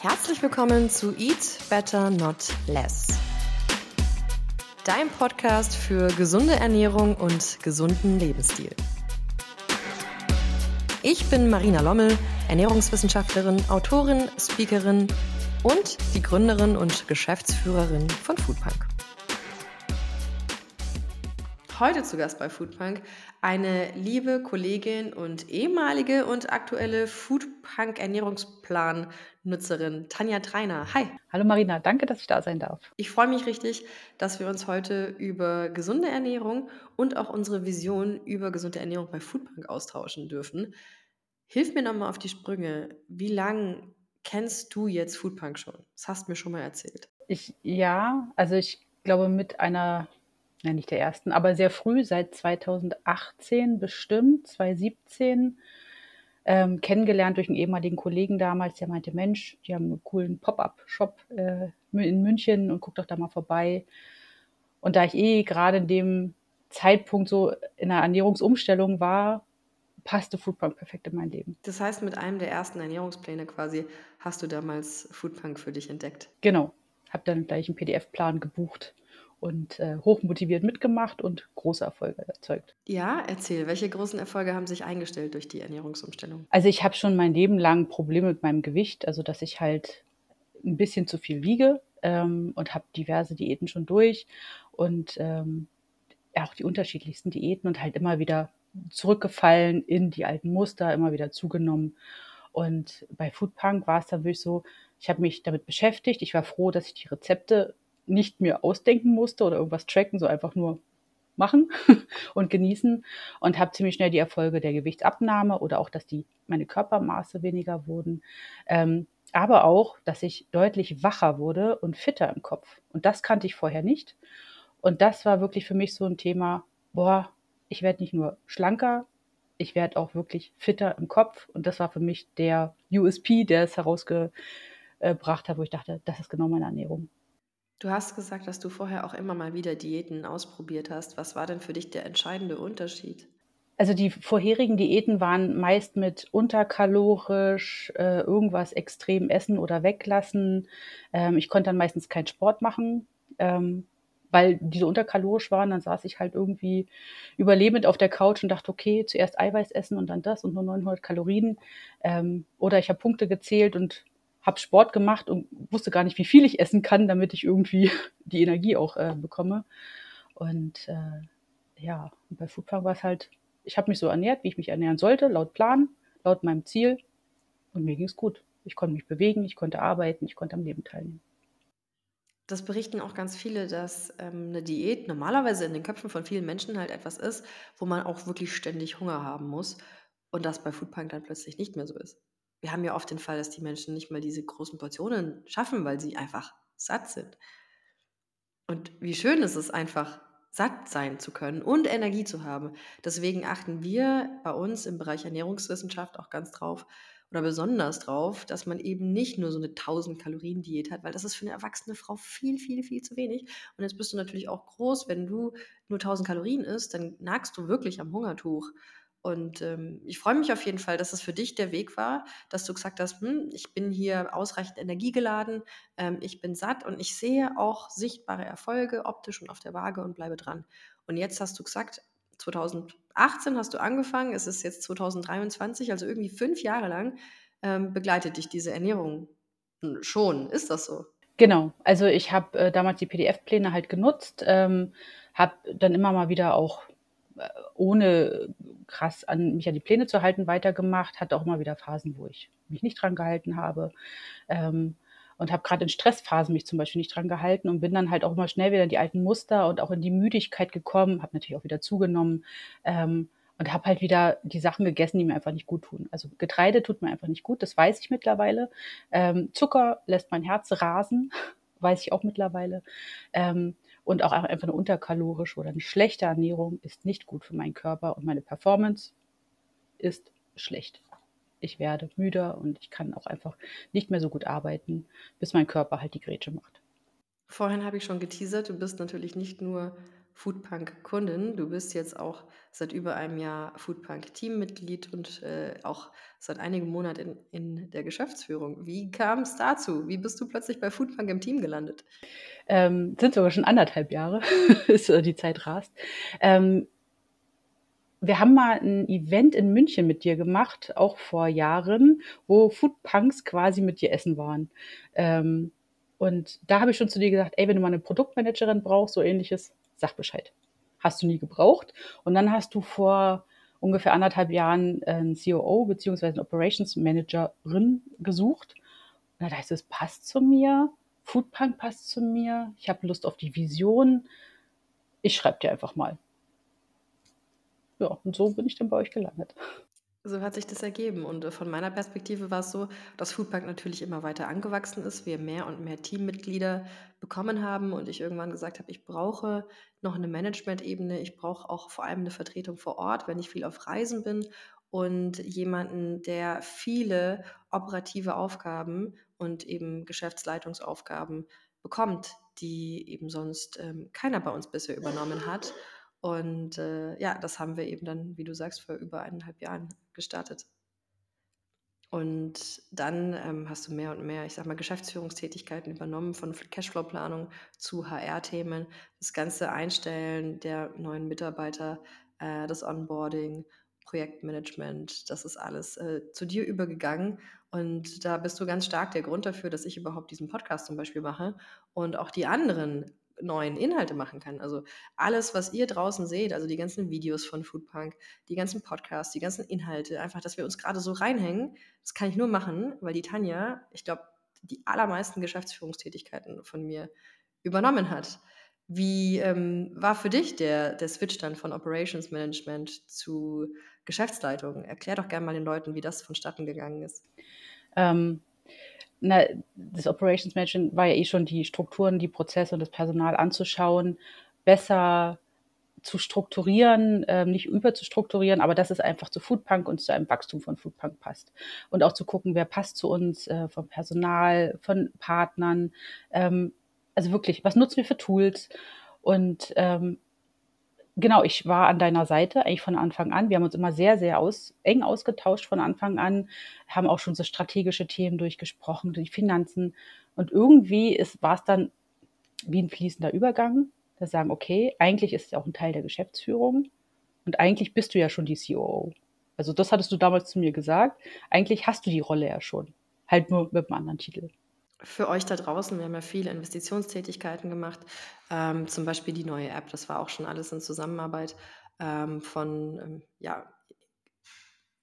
Herzlich willkommen zu Eat Better Not Less. Dein Podcast für gesunde Ernährung und gesunden Lebensstil. Ich bin Marina Lommel, Ernährungswissenschaftlerin, Autorin, Speakerin und die Gründerin und Geschäftsführerin von Foodpunk. Heute zu Gast bei Foodpunk eine liebe Kollegin und ehemalige und aktuelle Foodpunk Ernährungsplan-Nutzerin Tanja Treiner. Hi. Hallo Marina, danke, dass ich da sein darf. Ich freue mich richtig, dass wir uns heute über gesunde Ernährung und auch unsere Vision über gesunde Ernährung bei Foodpunk austauschen dürfen. Hilf mir nochmal auf die Sprünge. Wie lange kennst du jetzt Foodpunk schon? Das hast du mir schon mal erzählt. Ich, ja, also ich glaube mit einer ja nicht der ersten, aber sehr früh, seit 2018 bestimmt, 2017, ähm, kennengelernt durch einen ehemaligen Kollegen damals, der meinte, Mensch, die haben einen coolen Pop-up-Shop äh, in München und guck doch da mal vorbei. Und da ich eh gerade in dem Zeitpunkt so in einer Ernährungsumstellung war, passte Foodpunk perfekt in mein Leben. Das heißt, mit einem der ersten Ernährungspläne quasi hast du damals Foodpunk für dich entdeckt? Genau. Habe dann gleich einen PDF-Plan gebucht und äh, hochmotiviert mitgemacht und große Erfolge erzeugt. Ja, erzähl, welche großen Erfolge haben sich eingestellt durch die Ernährungsumstellung? Also ich habe schon mein Leben lang Probleme mit meinem Gewicht, also dass ich halt ein bisschen zu viel wiege ähm, und habe diverse Diäten schon durch und ähm, auch die unterschiedlichsten Diäten und halt immer wieder zurückgefallen in die alten Muster, immer wieder zugenommen. Und bei Foodpunk war es dann wirklich so, ich habe mich damit beschäftigt. Ich war froh, dass ich die Rezepte nicht mir ausdenken musste oder irgendwas tracken, so einfach nur machen und genießen und habe ziemlich schnell die Erfolge der Gewichtsabnahme oder auch, dass die meine Körpermaße weniger wurden, ähm, aber auch, dass ich deutlich wacher wurde und fitter im Kopf. Und das kannte ich vorher nicht. Und das war wirklich für mich so ein Thema, boah, ich werde nicht nur schlanker, ich werde auch wirklich fitter im Kopf. Und das war für mich der USP, der es herausgebracht hat, wo ich dachte, das ist genau meine Ernährung. Du hast gesagt, dass du vorher auch immer mal wieder Diäten ausprobiert hast. Was war denn für dich der entscheidende Unterschied? Also die vorherigen Diäten waren meist mit unterkalorisch, äh, irgendwas extrem essen oder weglassen. Ähm, ich konnte dann meistens keinen Sport machen, ähm, weil diese unterkalorisch waren. Dann saß ich halt irgendwie überlebend auf der Couch und dachte, okay, zuerst Eiweiß essen und dann das und nur 900 Kalorien. Ähm, oder ich habe Punkte gezählt und habe Sport gemacht und wusste gar nicht, wie viel ich essen kann, damit ich irgendwie die Energie auch äh, bekomme. Und äh, ja, bei Foodpunk war es halt, ich habe mich so ernährt, wie ich mich ernähren sollte, laut Plan, laut meinem Ziel. Und mir ging es gut. Ich konnte mich bewegen, ich konnte arbeiten, ich konnte am Leben teilnehmen. Das berichten auch ganz viele, dass ähm, eine Diät normalerweise in den Köpfen von vielen Menschen halt etwas ist, wo man auch wirklich ständig Hunger haben muss und das bei Foodpunk dann plötzlich nicht mehr so ist wir haben ja oft den Fall, dass die Menschen nicht mal diese großen Portionen schaffen, weil sie einfach satt sind. Und wie schön ist es einfach, satt sein zu können und Energie zu haben. Deswegen achten wir bei uns im Bereich Ernährungswissenschaft auch ganz drauf oder besonders drauf, dass man eben nicht nur so eine 1000 Kalorien Diät hat, weil das ist für eine erwachsene Frau viel, viel, viel zu wenig. Und jetzt bist du natürlich auch groß, wenn du nur 1000 Kalorien isst, dann nagst du wirklich am Hungertuch. Und ähm, ich freue mich auf jeden Fall, dass es für dich der Weg war, dass du gesagt hast, hm, ich bin hier ausreichend energiegeladen, ähm, ich bin satt und ich sehe auch sichtbare Erfolge optisch und auf der Waage und bleibe dran. Und jetzt hast du gesagt, 2018 hast du angefangen, es ist jetzt 2023, also irgendwie fünf Jahre lang ähm, begleitet dich diese Ernährung schon. Ist das so? Genau, also ich habe äh, damals die PDF-Pläne halt genutzt, ähm, habe dann immer mal wieder auch ohne krass an mich an die Pläne zu halten weitergemacht, hatte auch mal wieder Phasen, wo ich mich nicht dran gehalten habe. Ähm, und habe gerade in Stressphasen mich zum Beispiel nicht dran gehalten und bin dann halt auch immer schnell wieder in die alten Muster und auch in die Müdigkeit gekommen, habe natürlich auch wieder zugenommen ähm, und habe halt wieder die Sachen gegessen, die mir einfach nicht gut tun. Also Getreide tut mir einfach nicht gut, das weiß ich mittlerweile. Ähm, Zucker lässt mein Herz rasen, weiß ich auch mittlerweile. Ähm, und auch einfach eine unterkalorische oder eine schlechte Ernährung ist nicht gut für meinen Körper und meine Performance ist schlecht. Ich werde müder und ich kann auch einfach nicht mehr so gut arbeiten, bis mein Körper halt die Grätsche macht. Vorhin habe ich schon geteasert, du bist natürlich nicht nur Foodpunk-Kundin. Du bist jetzt auch seit über einem Jahr Foodpunk-Teammitglied und äh, auch seit einigen Monaten in, in der Geschäftsführung. Wie kam es dazu? Wie bist du plötzlich bei Foodpunk im Team gelandet? Ähm, sind sogar schon anderthalb Jahre, ist die Zeit rast. Ähm, wir haben mal ein Event in München mit dir gemacht, auch vor Jahren, wo Foodpunks quasi mit dir essen waren. Ähm, und da habe ich schon zu dir gesagt, ey, wenn du mal eine Produktmanagerin brauchst, so ähnliches, sag Bescheid. Hast du nie gebraucht. Und dann hast du vor ungefähr anderthalb Jahren einen COO bzw. eine Operations Managerin gesucht. Und da ich, es passt zu mir. Foodpunk passt zu mir. Ich habe Lust auf die Vision. Ich schreibe dir einfach mal. Ja, und so bin ich dann bei euch gelandet. So hat sich das ergeben. Und äh, von meiner Perspektive war es so, dass Foodpark natürlich immer weiter angewachsen ist, wir mehr und mehr Teammitglieder bekommen haben und ich irgendwann gesagt habe, ich brauche noch eine Management-Ebene, ich brauche auch vor allem eine Vertretung vor Ort, wenn ich viel auf Reisen bin und jemanden, der viele operative Aufgaben und eben Geschäftsleitungsaufgaben bekommt, die eben sonst ähm, keiner bei uns bisher übernommen hat. Und äh, ja, das haben wir eben dann, wie du sagst, vor über eineinhalb Jahren gestartet. Und dann ähm, hast du mehr und mehr, ich sag mal, Geschäftsführungstätigkeiten übernommen, von Cashflow-Planung zu HR-Themen, das ganze Einstellen der neuen Mitarbeiter, äh, das Onboarding, Projektmanagement, das ist alles äh, zu dir übergegangen. Und da bist du ganz stark der Grund dafür, dass ich überhaupt diesen Podcast zum Beispiel mache und auch die anderen neuen Inhalte machen kann. Also alles, was ihr draußen seht, also die ganzen Videos von Foodpunk, die ganzen Podcasts, die ganzen Inhalte, einfach, dass wir uns gerade so reinhängen, das kann ich nur machen, weil die Tanja, ich glaube, die allermeisten Geschäftsführungstätigkeiten von mir übernommen hat. Wie ähm, war für dich der, der Switch dann von Operations Management zu Geschäftsleitung? Erklär doch gerne mal den Leuten, wie das vonstatten gegangen ist. Ähm, na, das Operations Management war ja eh schon die Strukturen, die Prozesse und das Personal anzuschauen, besser zu strukturieren, ähm, nicht überzustrukturieren, aber dass es einfach zu Foodpunk und zu einem Wachstum von Foodpunk passt. Und auch zu gucken, wer passt zu uns äh, vom Personal, von Partnern. Ähm, also wirklich, was nutzen wir für Tools? Und ähm, genau, ich war an deiner Seite eigentlich von Anfang an. Wir haben uns immer sehr, sehr aus, eng ausgetauscht von Anfang an, haben auch schon so strategische Themen durchgesprochen, die Finanzen. Und irgendwie ist, war es dann wie ein fließender Übergang. Da sagen, okay, eigentlich ist es auch ein Teil der Geschäftsführung und eigentlich bist du ja schon die COO. Also das hattest du damals zu mir gesagt. Eigentlich hast du die Rolle ja schon, halt nur mit einem anderen Titel für euch da draußen, wir haben ja viele Investitionstätigkeiten gemacht, ähm, zum Beispiel die neue App, das war auch schon alles in Zusammenarbeit ähm, von, ähm, ja,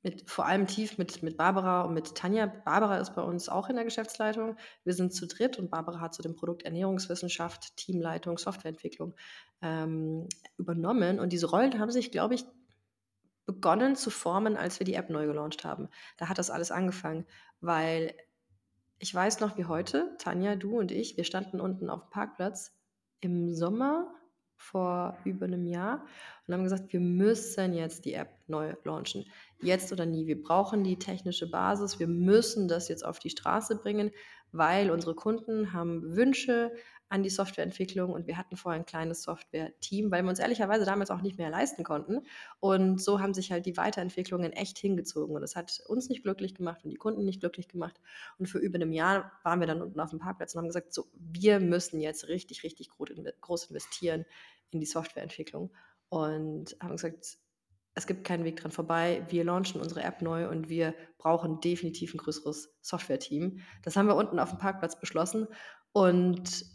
mit, vor allem tief mit, mit Barbara und mit Tanja. Barbara ist bei uns auch in der Geschäftsleitung. Wir sind zu dritt und Barbara hat zu dem Produkt Ernährungswissenschaft, Teamleitung, Softwareentwicklung ähm, übernommen. Und diese Rollen haben sich, glaube ich, begonnen zu formen, als wir die App neu gelauncht haben. Da hat das alles angefangen, weil ich weiß noch wie heute, Tanja, du und ich, wir standen unten auf dem Parkplatz im Sommer vor über einem Jahr und haben gesagt, wir müssen jetzt die App neu launchen. Jetzt oder nie. Wir brauchen die technische Basis. Wir müssen das jetzt auf die Straße bringen, weil unsere Kunden haben Wünsche, an die Softwareentwicklung und wir hatten vorher ein kleines Software-Team, weil wir uns ehrlicherweise damals auch nicht mehr leisten konnten. Und so haben sich halt die Weiterentwicklungen echt hingezogen und das hat uns nicht glücklich gemacht und die Kunden nicht glücklich gemacht. Und für über einem Jahr waren wir dann unten auf dem Parkplatz und haben gesagt, so, wir müssen jetzt richtig, richtig groß investieren in die Softwareentwicklung und haben gesagt, es gibt keinen Weg dran vorbei. Wir launchen unsere App neu und wir brauchen definitiv ein größeres Software-Team. Das haben wir unten auf dem Parkplatz beschlossen und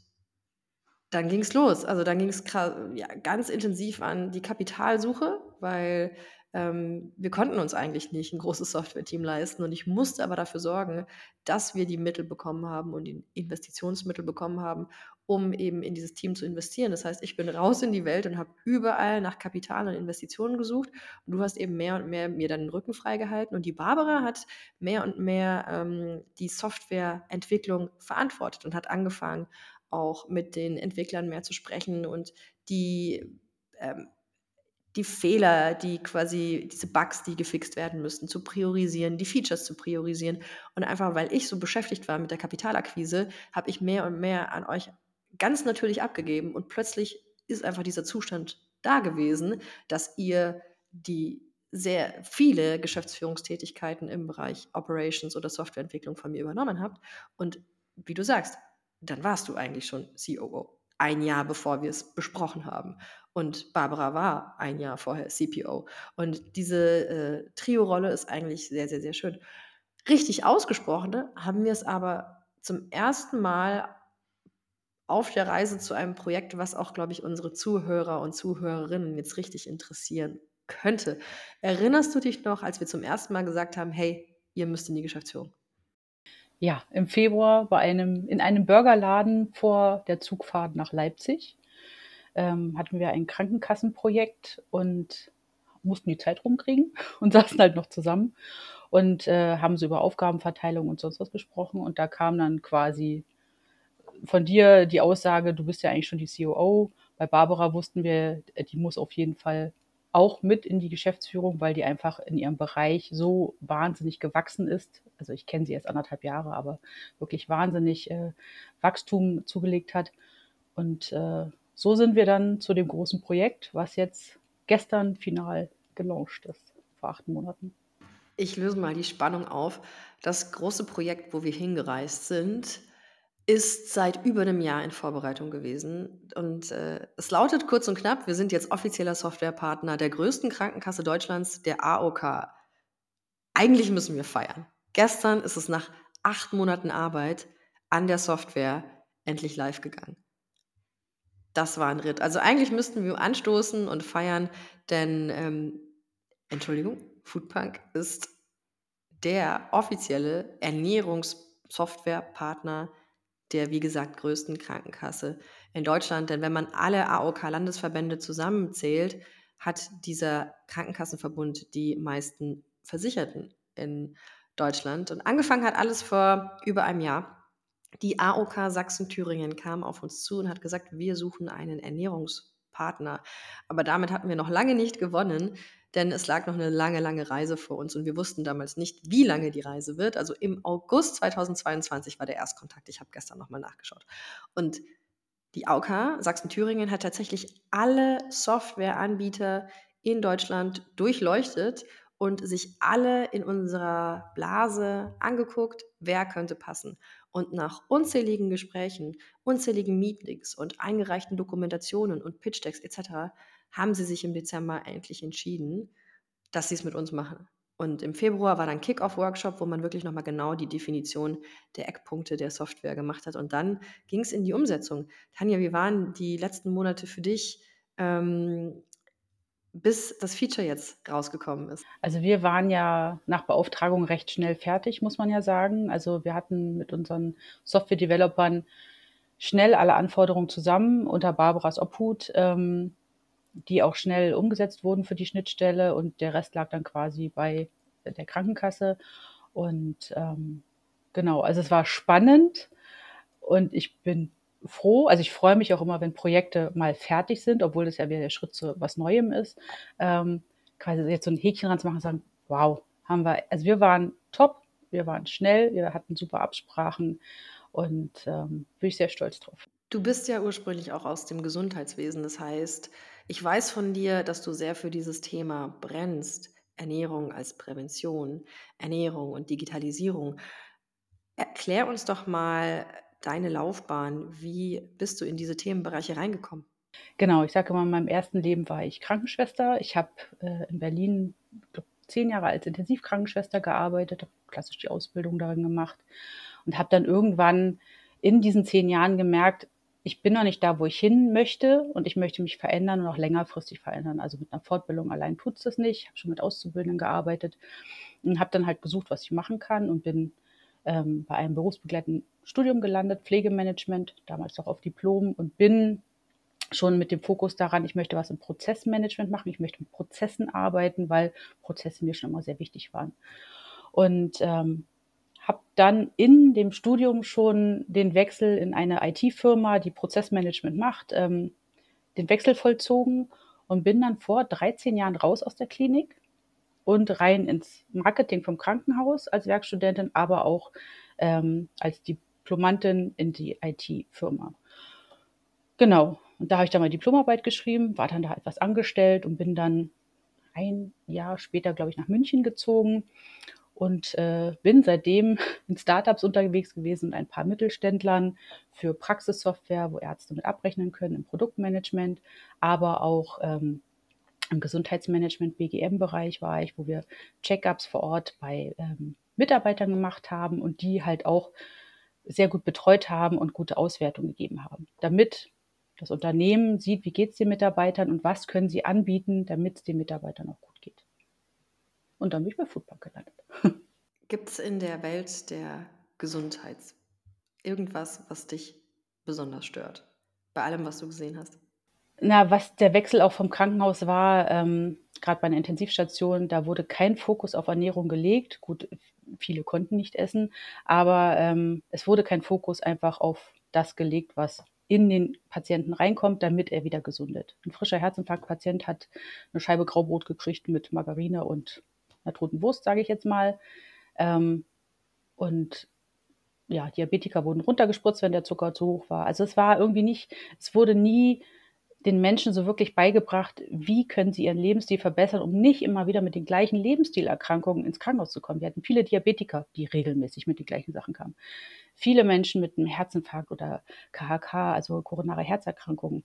dann ging es los. Also dann ging es ja, ganz intensiv an die Kapitalsuche, weil ähm, wir konnten uns eigentlich nicht ein großes Software-Team leisten und ich musste aber dafür sorgen, dass wir die Mittel bekommen haben und die Investitionsmittel bekommen haben, um eben in dieses Team zu investieren. Das heißt, ich bin raus in die Welt und habe überall nach Kapital und Investitionen gesucht und du hast eben mehr und mehr mir dann den Rücken freigehalten und die Barbara hat mehr und mehr ähm, die Softwareentwicklung verantwortet und hat angefangen, auch mit den Entwicklern mehr zu sprechen und die, ähm, die Fehler, die quasi, diese Bugs, die gefixt werden müssten, zu priorisieren, die Features zu priorisieren. Und einfach, weil ich so beschäftigt war mit der Kapitalakquise, habe ich mehr und mehr an euch ganz natürlich abgegeben und plötzlich ist einfach dieser Zustand da gewesen, dass ihr die sehr viele Geschäftsführungstätigkeiten im Bereich Operations oder Softwareentwicklung von mir übernommen habt. Und wie du sagst, dann warst du eigentlich schon COO. Ein Jahr bevor wir es besprochen haben. Und Barbara war ein Jahr vorher CPO. Und diese äh, Trio-Rolle ist eigentlich sehr, sehr, sehr schön. Richtig ausgesprochene haben wir es aber zum ersten Mal auf der Reise zu einem Projekt, was auch, glaube ich, unsere Zuhörer und Zuhörerinnen jetzt richtig interessieren könnte. Erinnerst du dich noch, als wir zum ersten Mal gesagt haben, hey, ihr müsst in die Geschäftsführung? Ja, im Februar bei einem, in einem Burgerladen vor der Zugfahrt nach Leipzig ähm, hatten wir ein Krankenkassenprojekt und mussten die Zeit rumkriegen und saßen halt noch zusammen und äh, haben so über Aufgabenverteilung und sonst was gesprochen. Und da kam dann quasi von dir die Aussage, du bist ja eigentlich schon die COO. Bei Barbara wussten wir, die muss auf jeden Fall auch mit in die Geschäftsführung, weil die einfach in ihrem Bereich so wahnsinnig gewachsen ist. Also ich kenne sie erst anderthalb Jahre, aber wirklich wahnsinnig äh, Wachstum zugelegt hat. Und äh, so sind wir dann zu dem großen Projekt, was jetzt gestern final gelauncht ist, vor acht Monaten. Ich löse mal die Spannung auf. Das große Projekt, wo wir hingereist sind, ist seit über einem Jahr in Vorbereitung gewesen. Und äh, es lautet kurz und knapp, wir sind jetzt offizieller Softwarepartner der größten Krankenkasse Deutschlands, der AOK. Eigentlich müssen wir feiern. Gestern ist es nach acht Monaten Arbeit an der Software endlich live gegangen. Das war ein Ritt. Also eigentlich müssten wir anstoßen und feiern, denn, ähm, Entschuldigung, Foodpunk ist der offizielle Ernährungssoftwarepartner der, wie gesagt, größten Krankenkasse in Deutschland. Denn wenn man alle AOK-Landesverbände zusammenzählt, hat dieser Krankenkassenverbund die meisten Versicherten in Deutschland. Und angefangen hat alles vor über einem Jahr. Die AOK Sachsen-Thüringen kam auf uns zu und hat gesagt, wir suchen einen Ernährungspartner. Aber damit hatten wir noch lange nicht gewonnen, denn es lag noch eine lange, lange Reise vor uns und wir wussten damals nicht, wie lange die Reise wird. Also im August 2022 war der Erstkontakt. Ich habe gestern nochmal nachgeschaut. Und die AOK Sachsen-Thüringen hat tatsächlich alle Softwareanbieter in Deutschland durchleuchtet und sich alle in unserer Blase angeguckt, wer könnte passen. Und nach unzähligen Gesprächen, unzähligen Meetings und eingereichten Dokumentationen und Pitch-Decks etc haben sie sich im Dezember endlich entschieden, dass sie es mit uns machen. Und im Februar war dann Kick-Off-Workshop, wo man wirklich nochmal genau die Definition der Eckpunkte der Software gemacht hat. Und dann ging es in die Umsetzung. Tanja, wie waren die letzten Monate für dich, ähm, bis das Feature jetzt rausgekommen ist? Also wir waren ja nach Beauftragung recht schnell fertig, muss man ja sagen. Also wir hatten mit unseren Software-Developern schnell alle Anforderungen zusammen unter Barbaras Obhut. Ähm, die auch schnell umgesetzt wurden für die Schnittstelle und der Rest lag dann quasi bei der Krankenkasse. Und ähm, genau, also es war spannend und ich bin froh, also ich freue mich auch immer, wenn Projekte mal fertig sind, obwohl das ja wieder der Schritt zu was Neuem ist, ähm, quasi jetzt so ein Häkchen ranzumachen und sagen, wow, haben wir, also wir waren top, wir waren schnell, wir hatten super Absprachen und ähm, bin ich sehr stolz drauf. Du bist ja ursprünglich auch aus dem Gesundheitswesen, das heißt, ich weiß von dir, dass du sehr für dieses Thema brennst. Ernährung als Prävention, Ernährung und Digitalisierung. Erklär uns doch mal deine Laufbahn. Wie bist du in diese Themenbereiche reingekommen? Genau, ich sage immer, in meinem ersten Leben war ich Krankenschwester. Ich habe äh, in Berlin glaub, zehn Jahre als Intensivkrankenschwester gearbeitet, habe klassisch die Ausbildung darin gemacht und habe dann irgendwann in diesen zehn Jahren gemerkt, ich bin noch nicht da, wo ich hin möchte und ich möchte mich verändern und auch längerfristig verändern. Also mit einer Fortbildung allein tut es das nicht. Ich habe schon mit Auszubildenden gearbeitet und habe dann halt gesucht, was ich machen kann und bin ähm, bei einem berufsbegleitenden Studium gelandet, Pflegemanagement, damals auch auf Diplom und bin schon mit dem Fokus daran, ich möchte was im Prozessmanagement machen, ich möchte mit Prozessen arbeiten, weil Prozesse mir schon immer sehr wichtig waren. Und ähm, habe dann in dem Studium schon den Wechsel in eine IT-Firma, die Prozessmanagement macht, ähm, den Wechsel vollzogen und bin dann vor 13 Jahren raus aus der Klinik und rein ins Marketing vom Krankenhaus als Werkstudentin, aber auch ähm, als Diplomantin in die IT-Firma. Genau. Und da habe ich dann mal Diplomarbeit geschrieben, war dann da etwas angestellt und bin dann ein Jahr später, glaube ich, nach München gezogen und äh, bin seitdem in Startups unterwegs gewesen und ein paar Mittelständlern für Praxissoftware, wo Ärzte mit abrechnen können im Produktmanagement, aber auch ähm, im Gesundheitsmanagement, BGM-Bereich war ich, wo wir Checkups vor Ort bei ähm, Mitarbeitern gemacht haben und die halt auch sehr gut betreut haben und gute Auswertungen gegeben haben, damit das Unternehmen sieht, wie geht es den Mitarbeitern und was können sie anbieten, damit es den Mitarbeitern auch gut. Und dann bin ich bei Foodbank gelandet. Gibt es in der Welt der Gesundheit irgendwas, was dich besonders stört? Bei allem, was du gesehen hast? Na, was der Wechsel auch vom Krankenhaus war, ähm, gerade bei einer Intensivstation, da wurde kein Fokus auf Ernährung gelegt. Gut, viele konnten nicht essen, aber ähm, es wurde kein Fokus einfach auf das gelegt, was in den Patienten reinkommt, damit er wieder gesundet. Ein frischer Herzinfarktpatient hat eine Scheibe Graubrot gekriegt mit Margarine und einer toten Wurst, sage ich jetzt mal. Ähm, und ja, Diabetiker wurden runtergespritzt, wenn der Zucker zu hoch war. Also es war irgendwie nicht, es wurde nie den Menschen so wirklich beigebracht, wie können sie ihren Lebensstil verbessern, um nicht immer wieder mit den gleichen Lebensstilerkrankungen ins Krankenhaus zu kommen. Wir hatten viele Diabetiker, die regelmäßig mit den gleichen Sachen kamen. Viele Menschen mit einem Herzinfarkt oder KHK, also koronare Herzerkrankungen,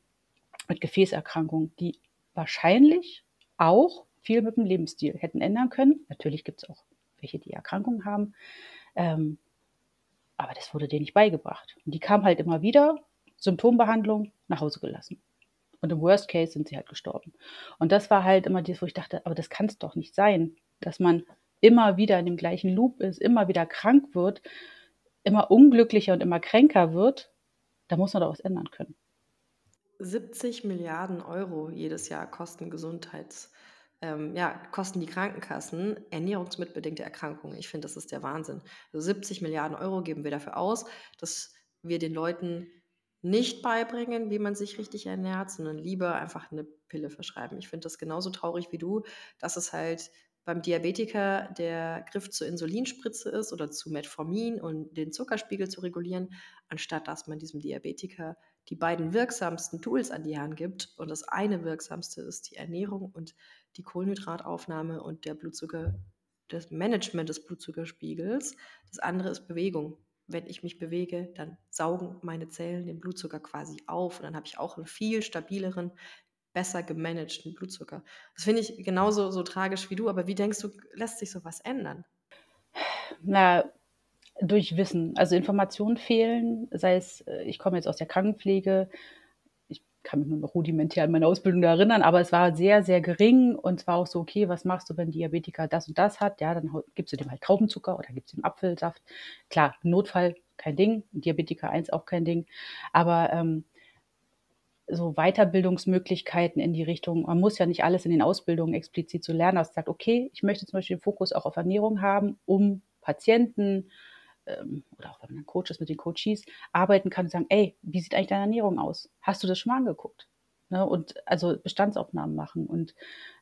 mit Gefäßerkrankungen, die wahrscheinlich auch viel mit dem Lebensstil hätten ändern können. Natürlich gibt es auch welche, die Erkrankungen haben. Ähm, aber das wurde denen nicht beigebracht. Und die kamen halt immer wieder, Symptombehandlung, nach Hause gelassen. Und im Worst Case sind sie halt gestorben. Und das war halt immer das, wo ich dachte, aber das kann es doch nicht sein, dass man immer wieder in dem gleichen Loop ist, immer wieder krank wird, immer unglücklicher und immer kränker wird. Da muss man doch was ändern können. 70 Milliarden Euro jedes Jahr kosten Gesundheits, ähm, ja, kosten die Krankenkassen ernährungsmitbedingte Erkrankungen. Ich finde, das ist der Wahnsinn. Also 70 Milliarden Euro geben wir dafür aus, dass wir den Leuten nicht beibringen, wie man sich richtig ernährt, sondern lieber einfach eine Pille verschreiben. Ich finde das genauso traurig wie du, dass es halt beim Diabetiker der Griff zur Insulinspritze ist oder zu Metformin und den Zuckerspiegel zu regulieren, anstatt dass man diesem Diabetiker die beiden wirksamsten Tools an die Hand gibt. Und das eine wirksamste ist die Ernährung und die Kohlenhydrataufnahme und der Blutzucker, das Management des Blutzuckerspiegels. Das andere ist Bewegung wenn ich mich bewege, dann saugen meine Zellen den Blutzucker quasi auf und dann habe ich auch einen viel stabileren, besser gemanagten Blutzucker. Das finde ich genauso so tragisch wie du, aber wie denkst du, lässt sich sowas ändern? Na, durch Wissen. Also Informationen fehlen, sei es, äh, ich komme jetzt aus der Krankenpflege, kann mich nur noch rudimentär an meine Ausbildung erinnern, aber es war sehr, sehr gering und es war auch so, okay, was machst du, wenn Diabetiker das und das hat? Ja, dann gibst du dem halt Traubenzucker oder gibst ihm Apfelsaft. Klar, Notfall kein Ding, Diabetiker 1 auch kein Ding, aber ähm, so Weiterbildungsmöglichkeiten in die Richtung, man muss ja nicht alles in den Ausbildungen explizit so lernen, dass sagt, okay, ich möchte zum Beispiel den Fokus auch auf Ernährung haben, um Patienten, ähm, oder auch wenn man dann Coaches mit den Coaches arbeiten kann und sagen, ey, wie sieht eigentlich deine Ernährung aus? Hast du das schon mal angeguckt? Ne? Und also Bestandsaufnahmen machen. Und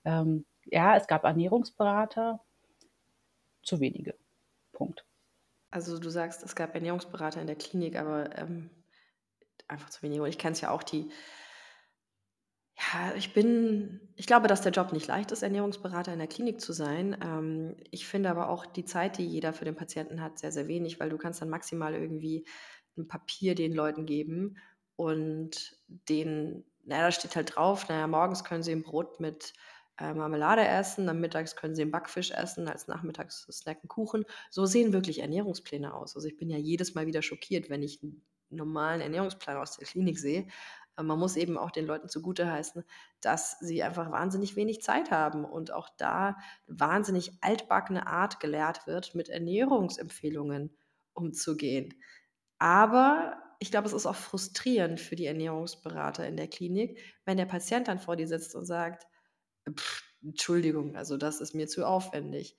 ähm, ja, es gab Ernährungsberater, zu wenige. Punkt. Also du sagst, es gab Ernährungsberater in der Klinik, aber ähm, einfach zu wenige. Und ich kenne es ja auch, die ja, ich bin ich glaube, dass der Job nicht leicht ist, Ernährungsberater in der Klinik zu sein. Ähm, ich finde aber auch die Zeit, die jeder für den Patienten hat, sehr, sehr wenig, weil du kannst dann maximal irgendwie ein Papier den Leuten geben und denen na da steht halt drauf, na ja, morgens können sie ein Brot mit, äh, Marmelade essen, dann mittags können sie einen Backfisch essen, als nachmittags snacken Kuchen. So sehen wirklich Ernährungspläne aus. Also, ich bin ja jedes Mal wieder schockiert, wenn ich einen normalen Ernährungsplan aus der Klinik sehe, man muss eben auch den Leuten zugute heißen, dass sie einfach wahnsinnig wenig Zeit haben und auch da wahnsinnig altbackene Art gelehrt wird, mit Ernährungsempfehlungen umzugehen. Aber ich glaube, es ist auch frustrierend für die Ernährungsberater in der Klinik, wenn der Patient dann vor dir sitzt und sagt, Entschuldigung, also das ist mir zu aufwendig.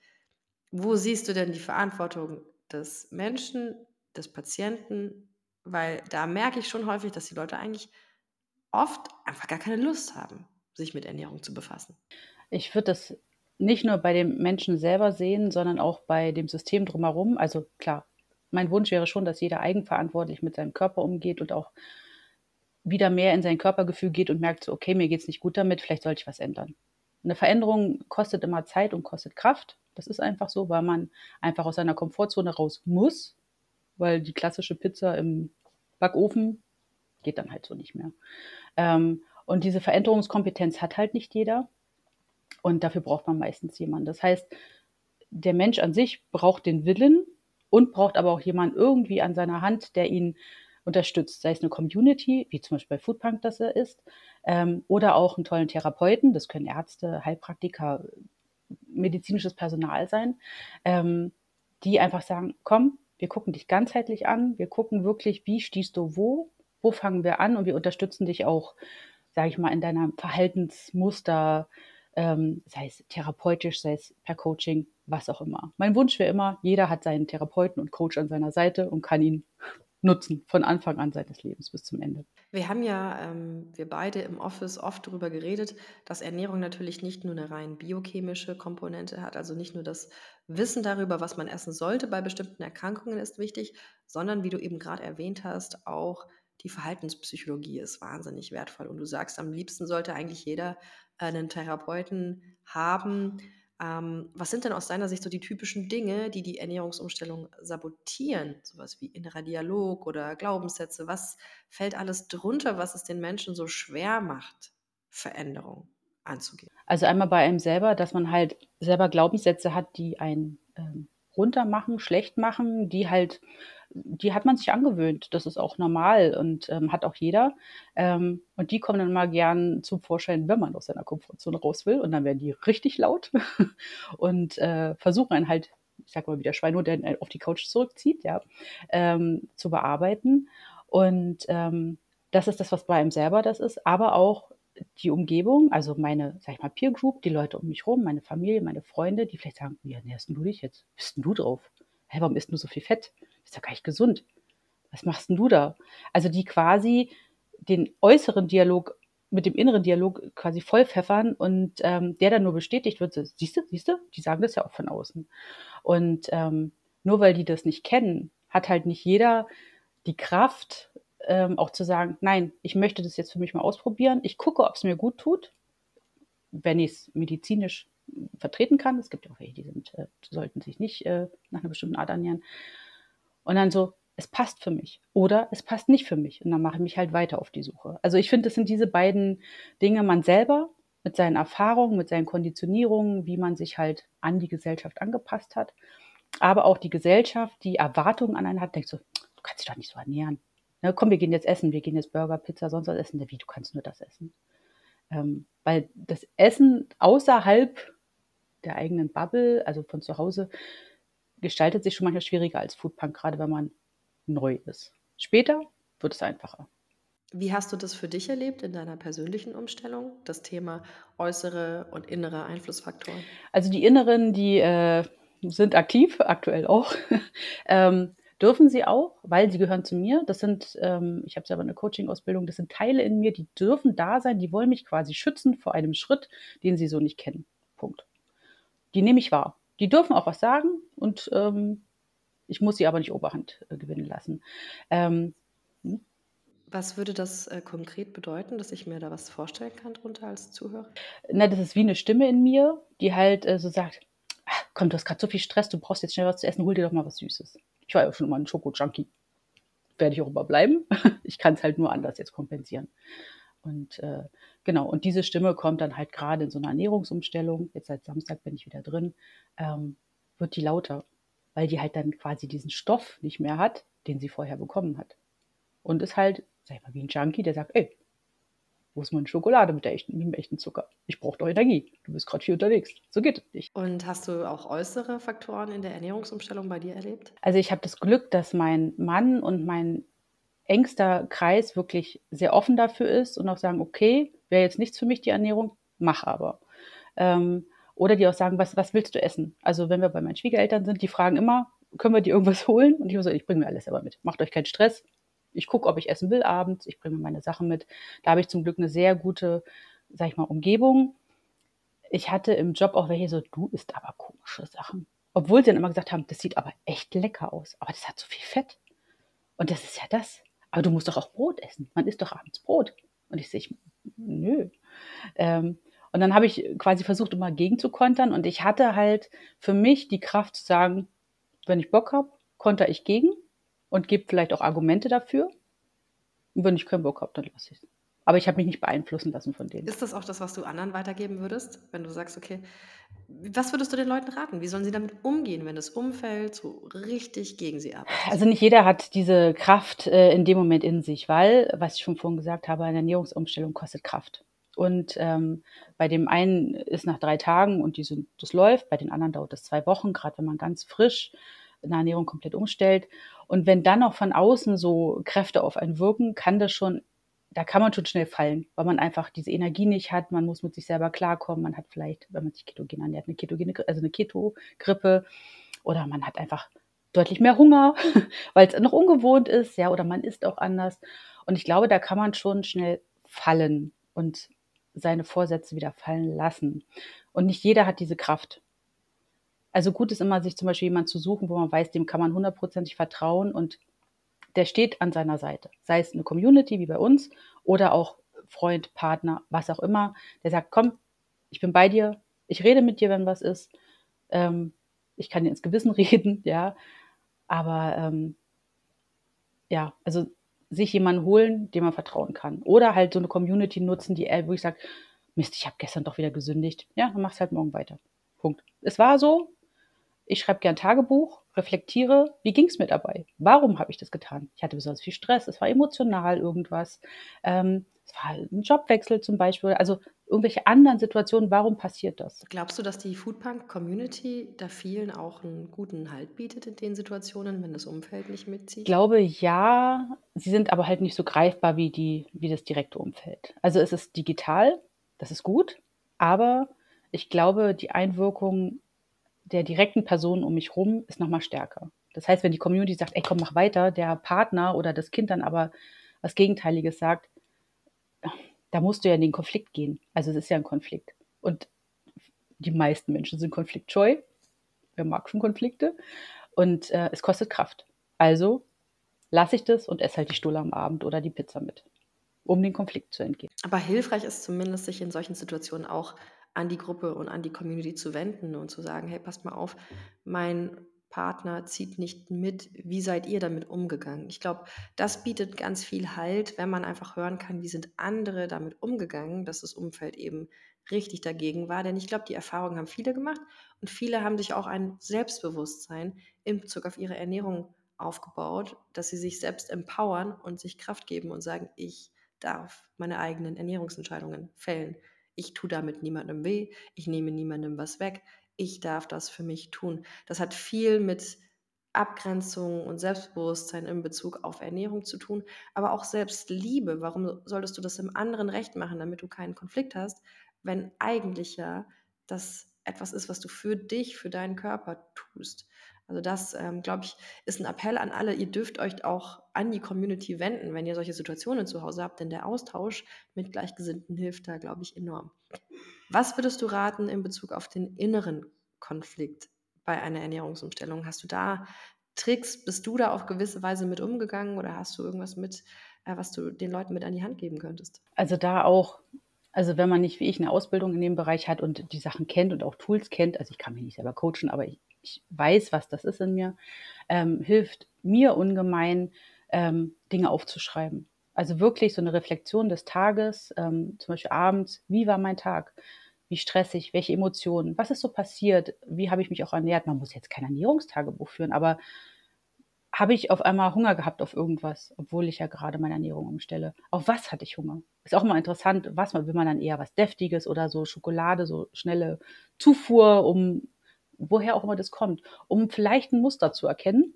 Wo siehst du denn die Verantwortung des Menschen, des Patienten? Weil da merke ich schon häufig, dass die Leute eigentlich oft einfach gar keine Lust haben, sich mit Ernährung zu befassen. Ich würde das nicht nur bei dem Menschen selber sehen, sondern auch bei dem System drumherum. Also klar, mein Wunsch wäre schon, dass jeder eigenverantwortlich mit seinem Körper umgeht und auch wieder mehr in sein Körpergefühl geht und merkt so, okay, mir geht's nicht gut damit, vielleicht sollte ich was ändern. Eine Veränderung kostet immer Zeit und kostet Kraft. Das ist einfach so, weil man einfach aus seiner Komfortzone raus muss, weil die klassische Pizza im Backofen geht dann halt so nicht mehr. Ähm, und diese Veränderungskompetenz hat halt nicht jeder. Und dafür braucht man meistens jemanden. Das heißt, der Mensch an sich braucht den Willen und braucht aber auch jemanden irgendwie an seiner Hand, der ihn unterstützt, sei es eine Community, wie zum Beispiel bei Foodpunk das er ist, ähm, oder auch einen tollen Therapeuten, das können Ärzte, Heilpraktiker, medizinisches Personal sein, ähm, die einfach sagen, komm, wir gucken dich ganzheitlich an, wir gucken wirklich, wie stehst du wo, wo fangen wir an und wir unterstützen dich auch, sage ich mal, in deinem Verhaltensmuster, ähm, sei es therapeutisch, sei es per Coaching, was auch immer. Mein Wunsch wäre immer, jeder hat seinen Therapeuten und Coach an seiner Seite und kann ihn nutzen, von Anfang an seines Lebens bis zum Ende. Wir haben ja, ähm, wir beide im Office oft darüber geredet, dass Ernährung natürlich nicht nur eine rein biochemische Komponente hat, also nicht nur das Wissen darüber, was man essen sollte bei bestimmten Erkrankungen ist wichtig, sondern wie du eben gerade erwähnt hast, auch die Verhaltenspsychologie ist wahnsinnig wertvoll. Und du sagst, am liebsten sollte eigentlich jeder einen Therapeuten haben, ähm, was sind denn aus deiner Sicht so die typischen Dinge, die die Ernährungsumstellung sabotieren? Sowas wie innerer Dialog oder Glaubenssätze. Was fällt alles drunter, was es den Menschen so schwer macht, Veränderung anzugehen? Also einmal bei einem selber, dass man halt selber Glaubenssätze hat, die einen ähm, runtermachen, schlecht machen, die halt die hat man sich angewöhnt. Das ist auch normal und ähm, hat auch jeder. Ähm, und die kommen dann mal gern zum Vorschein, wenn man aus seiner Komfortzone raus will. Und dann werden die richtig laut und äh, versuchen einen halt, ich sag mal, wie der Schweinhund, der auf die Couch zurückzieht, ja, ähm, zu bearbeiten. Und ähm, das ist das, was bei einem selber das ist, aber auch die Umgebung, also meine, sag ich mal, Peer Group, die Leute um mich rum, meine Familie, meine Freunde, die vielleicht sagen, wie ernährst du dich jetzt? Bist denn du drauf? Hä, warum isst du so viel Fett? Ist doch gar nicht gesund. Was machst denn du da? Also die quasi den äußeren Dialog mit dem inneren Dialog quasi vollpfeffern und ähm, der dann nur bestätigt wird, siehst du, siehst du, die sagen das ja auch von außen. Und ähm, nur weil die das nicht kennen, hat halt nicht jeder die Kraft, ähm, auch zu sagen, nein, ich möchte das jetzt für mich mal ausprobieren. Ich gucke, ob es mir gut tut, wenn ich es medizinisch vertreten kann. Es gibt ja auch welche, die sind, äh, sollten sich nicht äh, nach einer bestimmten Art ernähren. Und dann so, es passt für mich oder es passt nicht für mich. Und dann mache ich mich halt weiter auf die Suche. Also ich finde, das sind diese beiden Dinge, man selber mit seinen Erfahrungen, mit seinen Konditionierungen, wie man sich halt an die Gesellschaft angepasst hat, aber auch die Gesellschaft, die Erwartungen an einen hat, denkt so, du kannst dich doch nicht so ernähren. Ne, komm, wir gehen jetzt essen, wir gehen jetzt Burger, Pizza, sonst was essen. Wie, du kannst nur das essen. Ähm, weil das Essen außerhalb der eigenen Bubble, also von zu Hause, gestaltet sich schon manchmal schwieriger als Foodpunk, gerade wenn man neu ist. Später wird es einfacher. Wie hast du das für dich erlebt in deiner persönlichen Umstellung, das Thema äußere und innere Einflussfaktoren? Also die inneren, die äh, sind aktiv, aktuell auch. ähm, dürfen sie auch, weil sie gehören zu mir. Das sind, ähm, ich habe selber eine Coaching-Ausbildung, das sind Teile in mir, die dürfen da sein, die wollen mich quasi schützen vor einem Schritt, den sie so nicht kennen. Punkt. Die nehme ich wahr. Die dürfen auch was sagen und ähm, ich muss sie aber nicht Oberhand äh, gewinnen lassen. Ähm, hm? Was würde das äh, konkret bedeuten, dass ich mir da was vorstellen kann drunter als Zuhörer? Na, das ist wie eine Stimme in mir, die halt äh, so sagt, ach, komm, du hast gerade so viel Stress, du brauchst jetzt schnell was zu essen, hol dir doch mal was Süßes. Ich war ja schon immer ein Schoko-Junkie. Werde ich auch immer bleiben. ich kann es halt nur anders jetzt kompensieren. Und äh, genau, und diese Stimme kommt dann halt gerade in so einer Ernährungsumstellung, jetzt seit Samstag bin ich wieder drin, ähm, wird die lauter, weil die halt dann quasi diesen Stoff nicht mehr hat, den sie vorher bekommen hat. Und ist halt, sag ich mal, wie ein Junkie, der sagt, ey, wo ist meine Schokolade mit, der echten, mit dem echten Zucker? Ich brauche doch Energie. Du bist gerade hier unterwegs. So geht es nicht. Und hast du auch äußere Faktoren in der Ernährungsumstellung bei dir erlebt? Also ich habe das Glück, dass mein Mann und mein engster Kreis wirklich sehr offen dafür ist und auch sagen, okay, wäre jetzt nichts für mich die Ernährung, mach aber. Ähm, oder die auch sagen, was, was willst du essen? Also wenn wir bei meinen Schwiegereltern sind, die fragen immer, können wir dir irgendwas holen? Und ich so, ich bringe mir alles selber mit. Macht euch keinen Stress. Ich gucke, ob ich essen will abends. Ich bringe mir meine Sachen mit. Da habe ich zum Glück eine sehr gute, sag ich mal, Umgebung. Ich hatte im Job auch welche so, du isst aber komische Sachen. Obwohl sie dann immer gesagt haben, das sieht aber echt lecker aus. Aber das hat so viel Fett. Und das ist ja das. Aber du musst doch auch Brot essen. Man isst doch abends Brot. Und ich sehe, nö. Ähm, und dann habe ich quasi versucht, immer gegenzukontern. Und ich hatte halt für mich die Kraft zu sagen, wenn ich Bock habe, konter ich gegen und gebe vielleicht auch Argumente dafür. Und wenn ich keinen Bock habe, dann lasse ich es. Aber ich habe mich nicht beeinflussen lassen von denen. Ist das auch das, was du anderen weitergeben würdest, wenn du sagst, okay, was würdest du den Leuten raten? Wie sollen sie damit umgehen, wenn das Umfeld so richtig gegen sie arbeitet? Also nicht jeder hat diese Kraft äh, in dem Moment in sich, weil, was ich schon vorhin gesagt habe, eine Ernährungsumstellung kostet Kraft. Und ähm, bei dem einen ist nach drei Tagen und die sind, das läuft, bei den anderen dauert es zwei Wochen, gerade wenn man ganz frisch eine Ernährung komplett umstellt. Und wenn dann noch von außen so Kräfte auf einen wirken, kann das schon da kann man schon schnell fallen, weil man einfach diese Energie nicht hat. Man muss mit sich selber klarkommen. Man hat vielleicht, wenn man sich ketogen ernährt, eine ketogene, also eine Keto-Grippe oder man hat einfach deutlich mehr Hunger, weil es noch ungewohnt ist, ja, oder man isst auch anders. Und ich glaube, da kann man schon schnell fallen und seine Vorsätze wieder fallen lassen. Und nicht jeder hat diese Kraft. Also gut ist immer, sich zum Beispiel jemanden zu suchen, wo man weiß, dem kann man hundertprozentig vertrauen und der steht an seiner Seite. Sei es eine Community wie bei uns oder auch Freund, Partner, was auch immer, der sagt, komm, ich bin bei dir, ich rede mit dir, wenn was ist, ähm, ich kann dir ins Gewissen reden, ja, aber ähm, ja, also sich jemanden holen, dem man vertrauen kann. Oder halt so eine Community nutzen, die, wo ich sage, Mist, ich habe gestern doch wieder gesündigt. Ja, dann machst halt morgen weiter. Punkt. Es war so, ich schreibe gern Tagebuch, reflektiere, wie ging es mir dabei? Warum habe ich das getan? Ich hatte besonders viel Stress, es war emotional irgendwas, ähm, es war ein Jobwechsel zum Beispiel, also irgendwelche anderen Situationen, warum passiert das? Glaubst du, dass die Foodpunk-Community da vielen auch einen guten Halt bietet in den Situationen, wenn das Umfeld nicht mitzieht? Ich glaube ja, sie sind aber halt nicht so greifbar wie, die, wie das direkte Umfeld. Also es ist digital, das ist gut, aber ich glaube, die Einwirkung der direkten Personen um mich rum ist nochmal stärker. Das heißt, wenn die Community sagt, ey, komm, mach weiter, der Partner oder das Kind dann aber was Gegenteiliges sagt, da musst du ja in den Konflikt gehen. Also es ist ja ein Konflikt. Und die meisten Menschen sind konfliktscheu. Wer mag schon Konflikte? Und äh, es kostet Kraft. Also lasse ich das und esse halt die Stulle am Abend oder die Pizza mit, um den Konflikt zu entgehen. Aber hilfreich ist zumindest, sich in solchen Situationen auch an die Gruppe und an die Community zu wenden und zu sagen, hey, passt mal auf, mein Partner zieht nicht mit, wie seid ihr damit umgegangen? Ich glaube, das bietet ganz viel Halt, wenn man einfach hören kann, wie sind andere damit umgegangen, dass das Umfeld eben richtig dagegen war. Denn ich glaube, die Erfahrung haben viele gemacht und viele haben sich auch ein Selbstbewusstsein in Bezug auf ihre Ernährung aufgebaut, dass sie sich selbst empowern und sich Kraft geben und sagen, ich darf meine eigenen Ernährungsentscheidungen fällen. Ich tue damit niemandem weh, ich nehme niemandem was weg, ich darf das für mich tun. Das hat viel mit Abgrenzung und Selbstbewusstsein in Bezug auf Ernährung zu tun, aber auch Selbstliebe. Warum solltest du das im anderen recht machen, damit du keinen Konflikt hast, wenn eigentlich ja das etwas ist, was du für dich, für deinen Körper tust? Also das, ähm, glaube ich, ist ein Appell an alle. Ihr dürft euch auch an die Community wenden, wenn ihr solche Situationen zu Hause habt, denn der Austausch mit Gleichgesinnten hilft da, glaube ich, enorm. Was würdest du raten in Bezug auf den inneren Konflikt bei einer Ernährungsumstellung? Hast du da Tricks? Bist du da auf gewisse Weise mit umgegangen oder hast du irgendwas mit, äh, was du den Leuten mit an die Hand geben könntest? Also da auch also wenn man nicht wie ich eine Ausbildung in dem Bereich hat und die Sachen kennt und auch Tools kennt, also ich kann mich nicht selber coachen, aber ich, ich weiß, was das ist in mir, ähm, hilft mir ungemein, ähm, Dinge aufzuschreiben. Also wirklich so eine Reflexion des Tages, ähm, zum Beispiel abends, wie war mein Tag? Wie stressig, welche Emotionen, was ist so passiert, wie habe ich mich auch ernährt? Man muss jetzt kein Ernährungstagebuch führen, aber habe ich auf einmal Hunger gehabt auf irgendwas, obwohl ich ja gerade meine Ernährung umstelle. Auf was hatte ich Hunger? Ist auch mal interessant, was will man dann eher was Deftiges oder so Schokolade, so schnelle Zufuhr, um woher auch immer das kommt, um vielleicht ein Muster zu erkennen.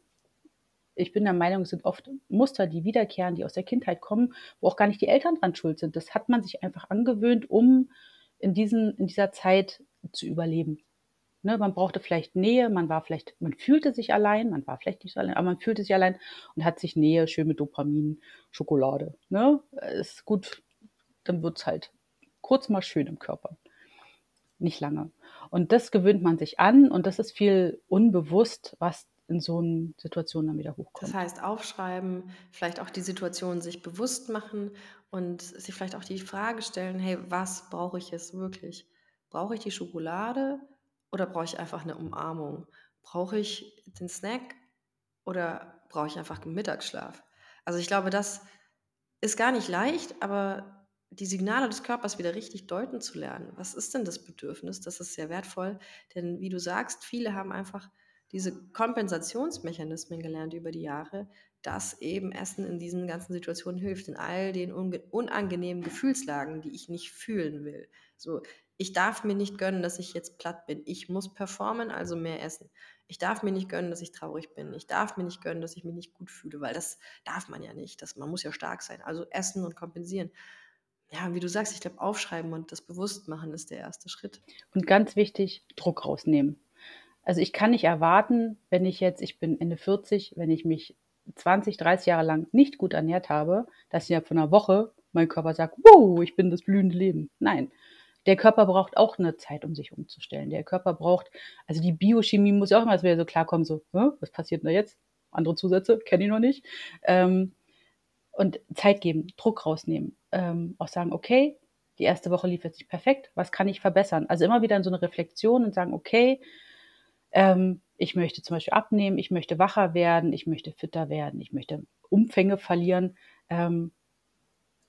Ich bin der Meinung, es sind oft Muster, die wiederkehren, die aus der Kindheit kommen, wo auch gar nicht die Eltern dran schuld sind. Das hat man sich einfach angewöhnt, um in, diesen, in dieser Zeit zu überleben. Ne, man brauchte vielleicht Nähe, man war vielleicht, man fühlte sich allein, man war vielleicht nicht so allein, aber man fühlte sich allein und hat sich Nähe, schön mit Dopamin, Schokolade. Ne? Ist gut, dann wird es halt kurz mal schön im Körper. Nicht lange. Und das gewöhnt man sich an und das ist viel unbewusst, was in so einer Situation dann wieder hochkommt. Das heißt, aufschreiben, vielleicht auch die Situation sich bewusst machen und sich vielleicht auch die Frage stellen, hey, was brauche ich jetzt wirklich? Brauche ich die Schokolade oder brauche ich einfach eine Umarmung? Brauche ich den Snack oder brauche ich einfach Mittagsschlaf? Also ich glaube, das ist gar nicht leicht, aber die Signale des Körpers wieder richtig deuten zu lernen. Was ist denn das Bedürfnis? Das ist sehr wertvoll, denn wie du sagst, viele haben einfach diese Kompensationsmechanismen gelernt über die Jahre, dass eben Essen in diesen ganzen Situationen hilft, in all den unangenehmen Gefühlslagen, die ich nicht fühlen will. So, ich darf mir nicht gönnen, dass ich jetzt platt bin. Ich muss performen, also mehr essen. Ich darf mir nicht gönnen, dass ich traurig bin. Ich darf mir nicht gönnen, dass ich mich nicht gut fühle, weil das darf man ja nicht. Das, man muss ja stark sein. Also essen und kompensieren. Ja, wie du sagst, ich glaube, aufschreiben und das bewusst machen ist der erste Schritt. Und ganz wichtig, Druck rausnehmen. Also ich kann nicht erwarten, wenn ich jetzt, ich bin Ende 40, wenn ich mich 20, 30 Jahre lang nicht gut ernährt habe, dass innerhalb von einer Woche mein Körper sagt, wow, ich bin das blühende Leben. Nein. Der Körper braucht auch eine Zeit, um sich umzustellen. Der Körper braucht, also die Biochemie muss ja auch immer wieder so klarkommen, so, was passiert denn da jetzt? Andere Zusätze, kenne ich noch nicht. Ähm, und Zeit geben, Druck rausnehmen. Ähm, auch sagen, okay, die erste Woche lief jetzt nicht perfekt, was kann ich verbessern? Also immer wieder in so eine Reflexion und sagen, okay, ähm, ich möchte zum Beispiel abnehmen, ich möchte wacher werden, ich möchte fitter werden, ich möchte Umfänge verlieren ähm,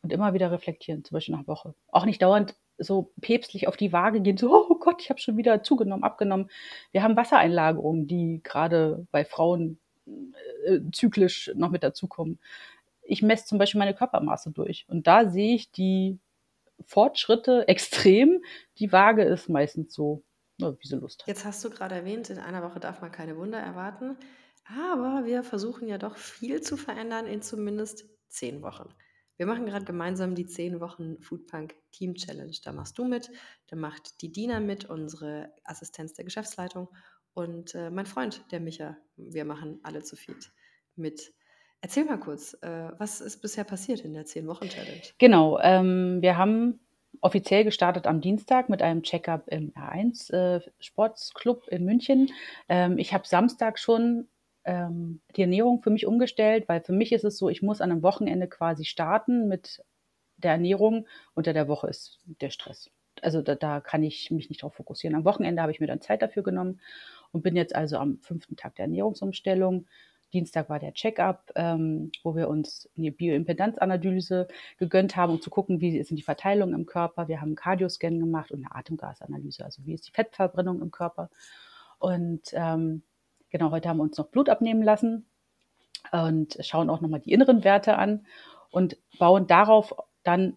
und immer wieder reflektieren, zum Beispiel nach Woche. Auch nicht dauernd so päpstlich auf die Waage gehen, so, oh Gott, ich habe schon wieder zugenommen, abgenommen. Wir haben Wassereinlagerungen, die gerade bei Frauen äh, zyklisch noch mit dazukommen. Ich messe zum Beispiel meine Körpermaße durch und da sehe ich die Fortschritte extrem. Die Waage ist meistens so wie sie Lust hat. Jetzt hast du gerade erwähnt, in einer Woche darf man keine Wunder erwarten. Aber wir versuchen ja doch viel zu verändern in zumindest zehn Wochen. Wir machen gerade gemeinsam die zehn Wochen Foodpunk Team Challenge. Da machst du mit, da macht die Dina mit, unsere Assistenz der Geschäftsleitung und äh, mein Freund, der Micha. Wir machen alle zu viel mit. Erzähl mal kurz, äh, was ist bisher passiert in der zehn Wochen Challenge? Genau, ähm, wir haben offiziell gestartet am Dienstag mit einem Checkup im R1 äh, Sportsclub in München. Ähm, ich habe Samstag schon ähm, die Ernährung für mich umgestellt, weil für mich ist es so, ich muss an einem Wochenende quasi starten mit der Ernährung. Unter der Woche ist der Stress. Also da, da kann ich mich nicht darauf fokussieren. Am Wochenende habe ich mir dann Zeit dafür genommen und bin jetzt also am fünften Tag der Ernährungsumstellung Dienstag war der Check-up, ähm, wo wir uns eine Bioimpedanzanalyse gegönnt haben, um zu gucken, wie sind die Verteilungen im Körper. Wir haben einen Cardioscan gemacht und eine Atemgasanalyse, also wie ist die Fettverbrennung im Körper. Und ähm, genau, heute haben wir uns noch Blut abnehmen lassen und schauen auch nochmal die inneren Werte an und bauen darauf dann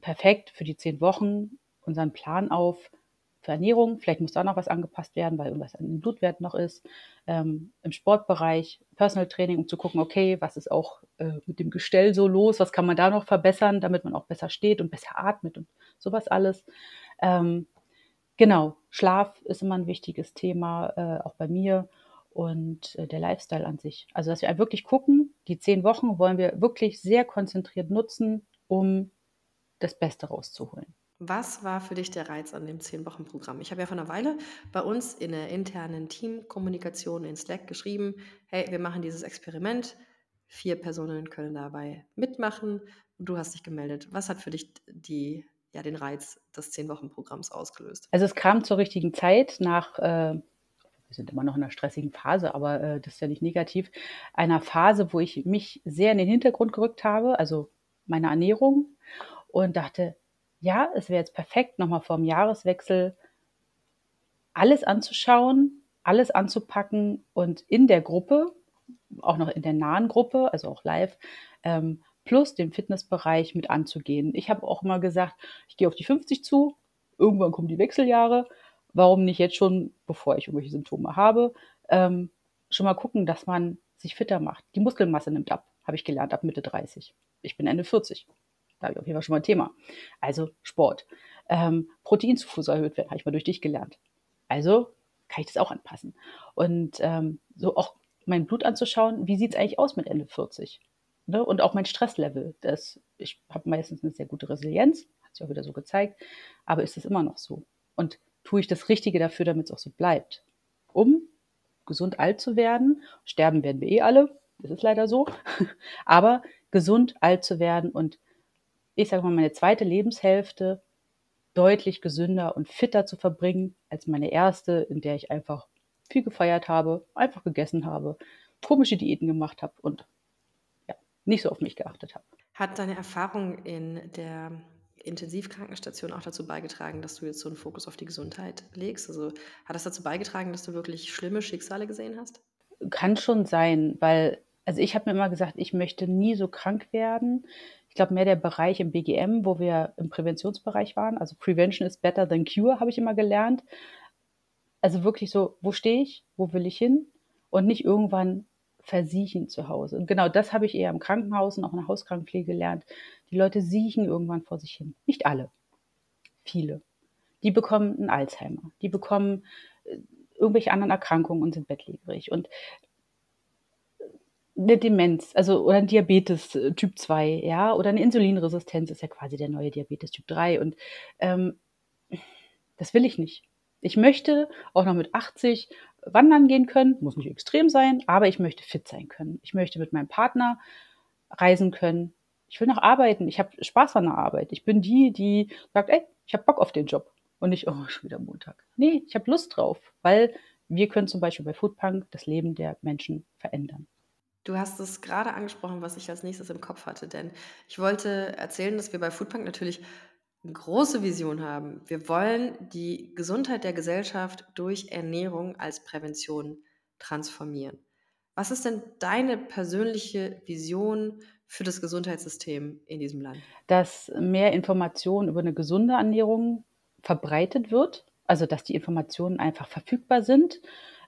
perfekt für die zehn Wochen unseren Plan auf, für Ernährung. Vielleicht muss da noch was angepasst werden, weil irgendwas an den Blutwerten noch ist. Ähm, Im Sportbereich Personal Training, um zu gucken, okay, was ist auch äh, mit dem Gestell so los, was kann man da noch verbessern, damit man auch besser steht und besser atmet und sowas alles. Ähm, genau, Schlaf ist immer ein wichtiges Thema, äh, auch bei mir und äh, der Lifestyle an sich. Also, dass wir wirklich gucken, die zehn Wochen wollen wir wirklich sehr konzentriert nutzen, um das Beste rauszuholen. Was war für dich der Reiz an dem 10-Wochen-Programm? Ich habe ja vor einer Weile bei uns in der internen Teamkommunikation in Slack geschrieben, hey, wir machen dieses Experiment, vier Personen können dabei mitmachen und du hast dich gemeldet. Was hat für dich die, ja, den Reiz des 10-Wochen-Programms ausgelöst? Also es kam zur richtigen Zeit nach, äh, wir sind immer noch in einer stressigen Phase, aber äh, das ist ja nicht negativ, einer Phase, wo ich mich sehr in den Hintergrund gerückt habe, also meine Ernährung und dachte, ja, es wäre jetzt perfekt, nochmal vor dem Jahreswechsel alles anzuschauen, alles anzupacken und in der Gruppe, auch noch in der nahen Gruppe, also auch live, ähm, plus den Fitnessbereich mit anzugehen. Ich habe auch immer gesagt, ich gehe auf die 50 zu, irgendwann kommen die Wechseljahre, warum nicht jetzt schon, bevor ich irgendwelche Symptome habe, ähm, schon mal gucken, dass man sich fitter macht. Die Muskelmasse nimmt ab, habe ich gelernt, ab Mitte 30. Ich bin Ende 40. Da habe ich auf jeden Fall schon mal ein Thema. Also Sport. Ähm, Proteinzufuhr soll erhöht werden, habe ich mal durch dich gelernt. Also kann ich das auch anpassen. Und ähm, so auch mein Blut anzuschauen, wie sieht es eigentlich aus mit Ende 40? Ne? Und auch mein Stresslevel. Das, ich habe meistens eine sehr gute Resilienz, hat sich auch wieder so gezeigt, aber ist es immer noch so? Und tue ich das Richtige dafür, damit es auch so bleibt? Um gesund alt zu werden. Sterben werden wir eh alle, das ist leider so. Aber gesund alt zu werden und ich sage mal, meine zweite Lebenshälfte deutlich gesünder und fitter zu verbringen als meine erste, in der ich einfach viel gefeiert habe, einfach gegessen habe, komische Diäten gemacht habe und ja, nicht so auf mich geachtet habe. Hat deine Erfahrung in der Intensivkrankenstation auch dazu beigetragen, dass du jetzt so einen Fokus auf die Gesundheit legst? Also hat das dazu beigetragen, dass du wirklich schlimme Schicksale gesehen hast? Kann schon sein, weil, also ich habe mir immer gesagt, ich möchte nie so krank werden. Ich glaube, mehr der Bereich im BGM, wo wir im Präventionsbereich waren, also Prevention is better than cure, habe ich immer gelernt. Also wirklich so, wo stehe ich, wo will ich hin? Und nicht irgendwann versiechen zu Hause. Und genau das habe ich eher im Krankenhaus und auch in der Hauskrankenpflege gelernt. Die Leute siechen irgendwann vor sich hin. Nicht alle, viele. Die bekommen einen Alzheimer, die bekommen äh, irgendwelche anderen Erkrankungen und sind bettlägerig. Und eine Demenz, also oder ein Diabetes äh, Typ 2, ja, oder eine Insulinresistenz ist ja quasi der neue Diabetes Typ 3. Und ähm, das will ich nicht. Ich möchte auch noch mit 80 wandern gehen können, muss nicht extrem sein, aber ich möchte fit sein können. Ich möchte mit meinem Partner reisen können. Ich will noch arbeiten. Ich habe Spaß an der Arbeit. Ich bin die, die sagt, ey, ich habe Bock auf den Job. Und nicht, oh, schon wieder Montag. Nee, ich habe Lust drauf, weil wir können zum Beispiel bei Foodpunk das Leben der Menschen verändern. Du hast es gerade angesprochen, was ich als nächstes im Kopf hatte, denn ich wollte erzählen, dass wir bei Foodpunk natürlich eine große Vision haben. Wir wollen die Gesundheit der Gesellschaft durch Ernährung als Prävention transformieren. Was ist denn deine persönliche Vision für das Gesundheitssystem in diesem Land? Dass mehr Information über eine gesunde Ernährung verbreitet wird, also dass die Informationen einfach verfügbar sind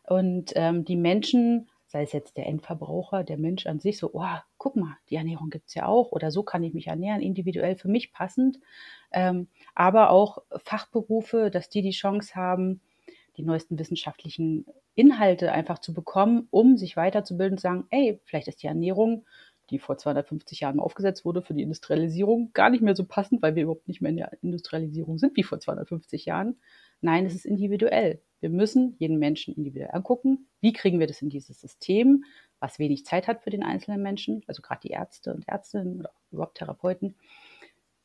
und ähm, die Menschen sei es jetzt der Endverbraucher, der Mensch an sich, so, oh, guck mal, die Ernährung gibt es ja auch oder so kann ich mich ernähren, individuell für mich passend. Ähm, aber auch Fachberufe, dass die die Chance haben, die neuesten wissenschaftlichen Inhalte einfach zu bekommen, um sich weiterzubilden und sagen, ey, vielleicht ist die Ernährung, die vor 250 Jahren aufgesetzt wurde für die Industrialisierung, gar nicht mehr so passend, weil wir überhaupt nicht mehr in der Industrialisierung sind wie vor 250 Jahren. Nein, es ist individuell. Wir müssen jeden Menschen individuell angucken. Wie kriegen wir das in dieses System, was wenig Zeit hat für den einzelnen Menschen, also gerade die Ärzte und Ärztinnen oder überhaupt Therapeuten.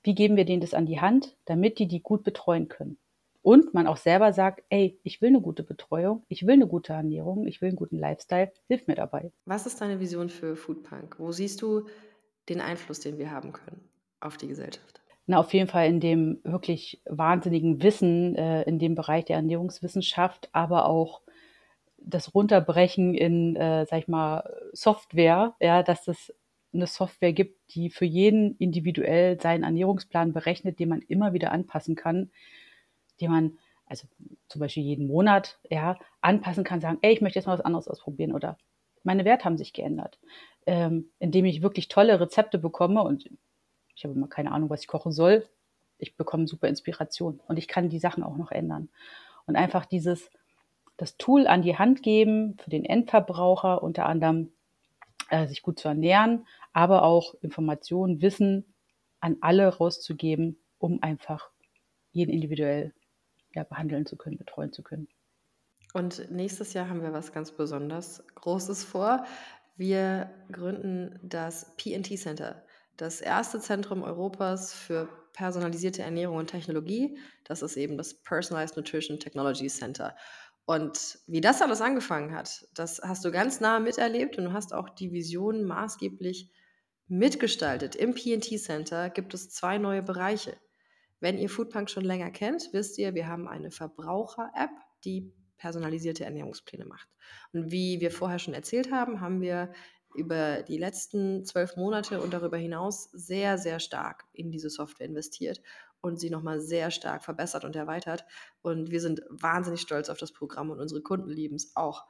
Wie geben wir denen das an die Hand, damit die die gut betreuen können? Und man auch selber sagt, ey, ich will eine gute Betreuung, ich will eine gute Ernährung, ich will einen guten Lifestyle, hilf mir dabei. Was ist deine Vision für Foodpunk? Wo siehst du den Einfluss, den wir haben können auf die Gesellschaft? na, auf jeden Fall in dem wirklich wahnsinnigen Wissen äh, in dem Bereich der Ernährungswissenschaft, aber auch das Runterbrechen in, äh, sag ich mal, Software, ja, dass es eine Software gibt, die für jeden individuell seinen Ernährungsplan berechnet, den man immer wieder anpassen kann, den man also zum Beispiel jeden Monat ja, anpassen kann, sagen, ey, ich möchte jetzt mal was anderes ausprobieren oder meine Werte haben sich geändert, ähm, indem ich wirklich tolle Rezepte bekomme und ich habe immer keine Ahnung, was ich kochen soll. Ich bekomme super Inspiration und ich kann die Sachen auch noch ändern. Und einfach dieses, das Tool an die Hand geben für den Endverbraucher, unter anderem äh, sich gut zu ernähren, aber auch Informationen, Wissen an alle rauszugeben, um einfach jeden individuell ja, behandeln zu können, betreuen zu können. Und nächstes Jahr haben wir was ganz besonders Großes vor. Wir gründen das PNT Center das erste Zentrum Europas für personalisierte Ernährung und Technologie. Das ist eben das Personalized Nutrition Technology Center. Und wie das alles angefangen hat, das hast du ganz nah miterlebt und du hast auch die Vision maßgeblich mitgestaltet. Im PNT Center gibt es zwei neue Bereiche. Wenn ihr Foodpunk schon länger kennt, wisst ihr, wir haben eine Verbraucher-App, die personalisierte Ernährungspläne macht. Und wie wir vorher schon erzählt haben, haben wir über die letzten zwölf Monate und darüber hinaus sehr, sehr stark in diese Software investiert und sie nochmal sehr stark verbessert und erweitert. Und wir sind wahnsinnig stolz auf das Programm und unsere Kunden lieben es auch.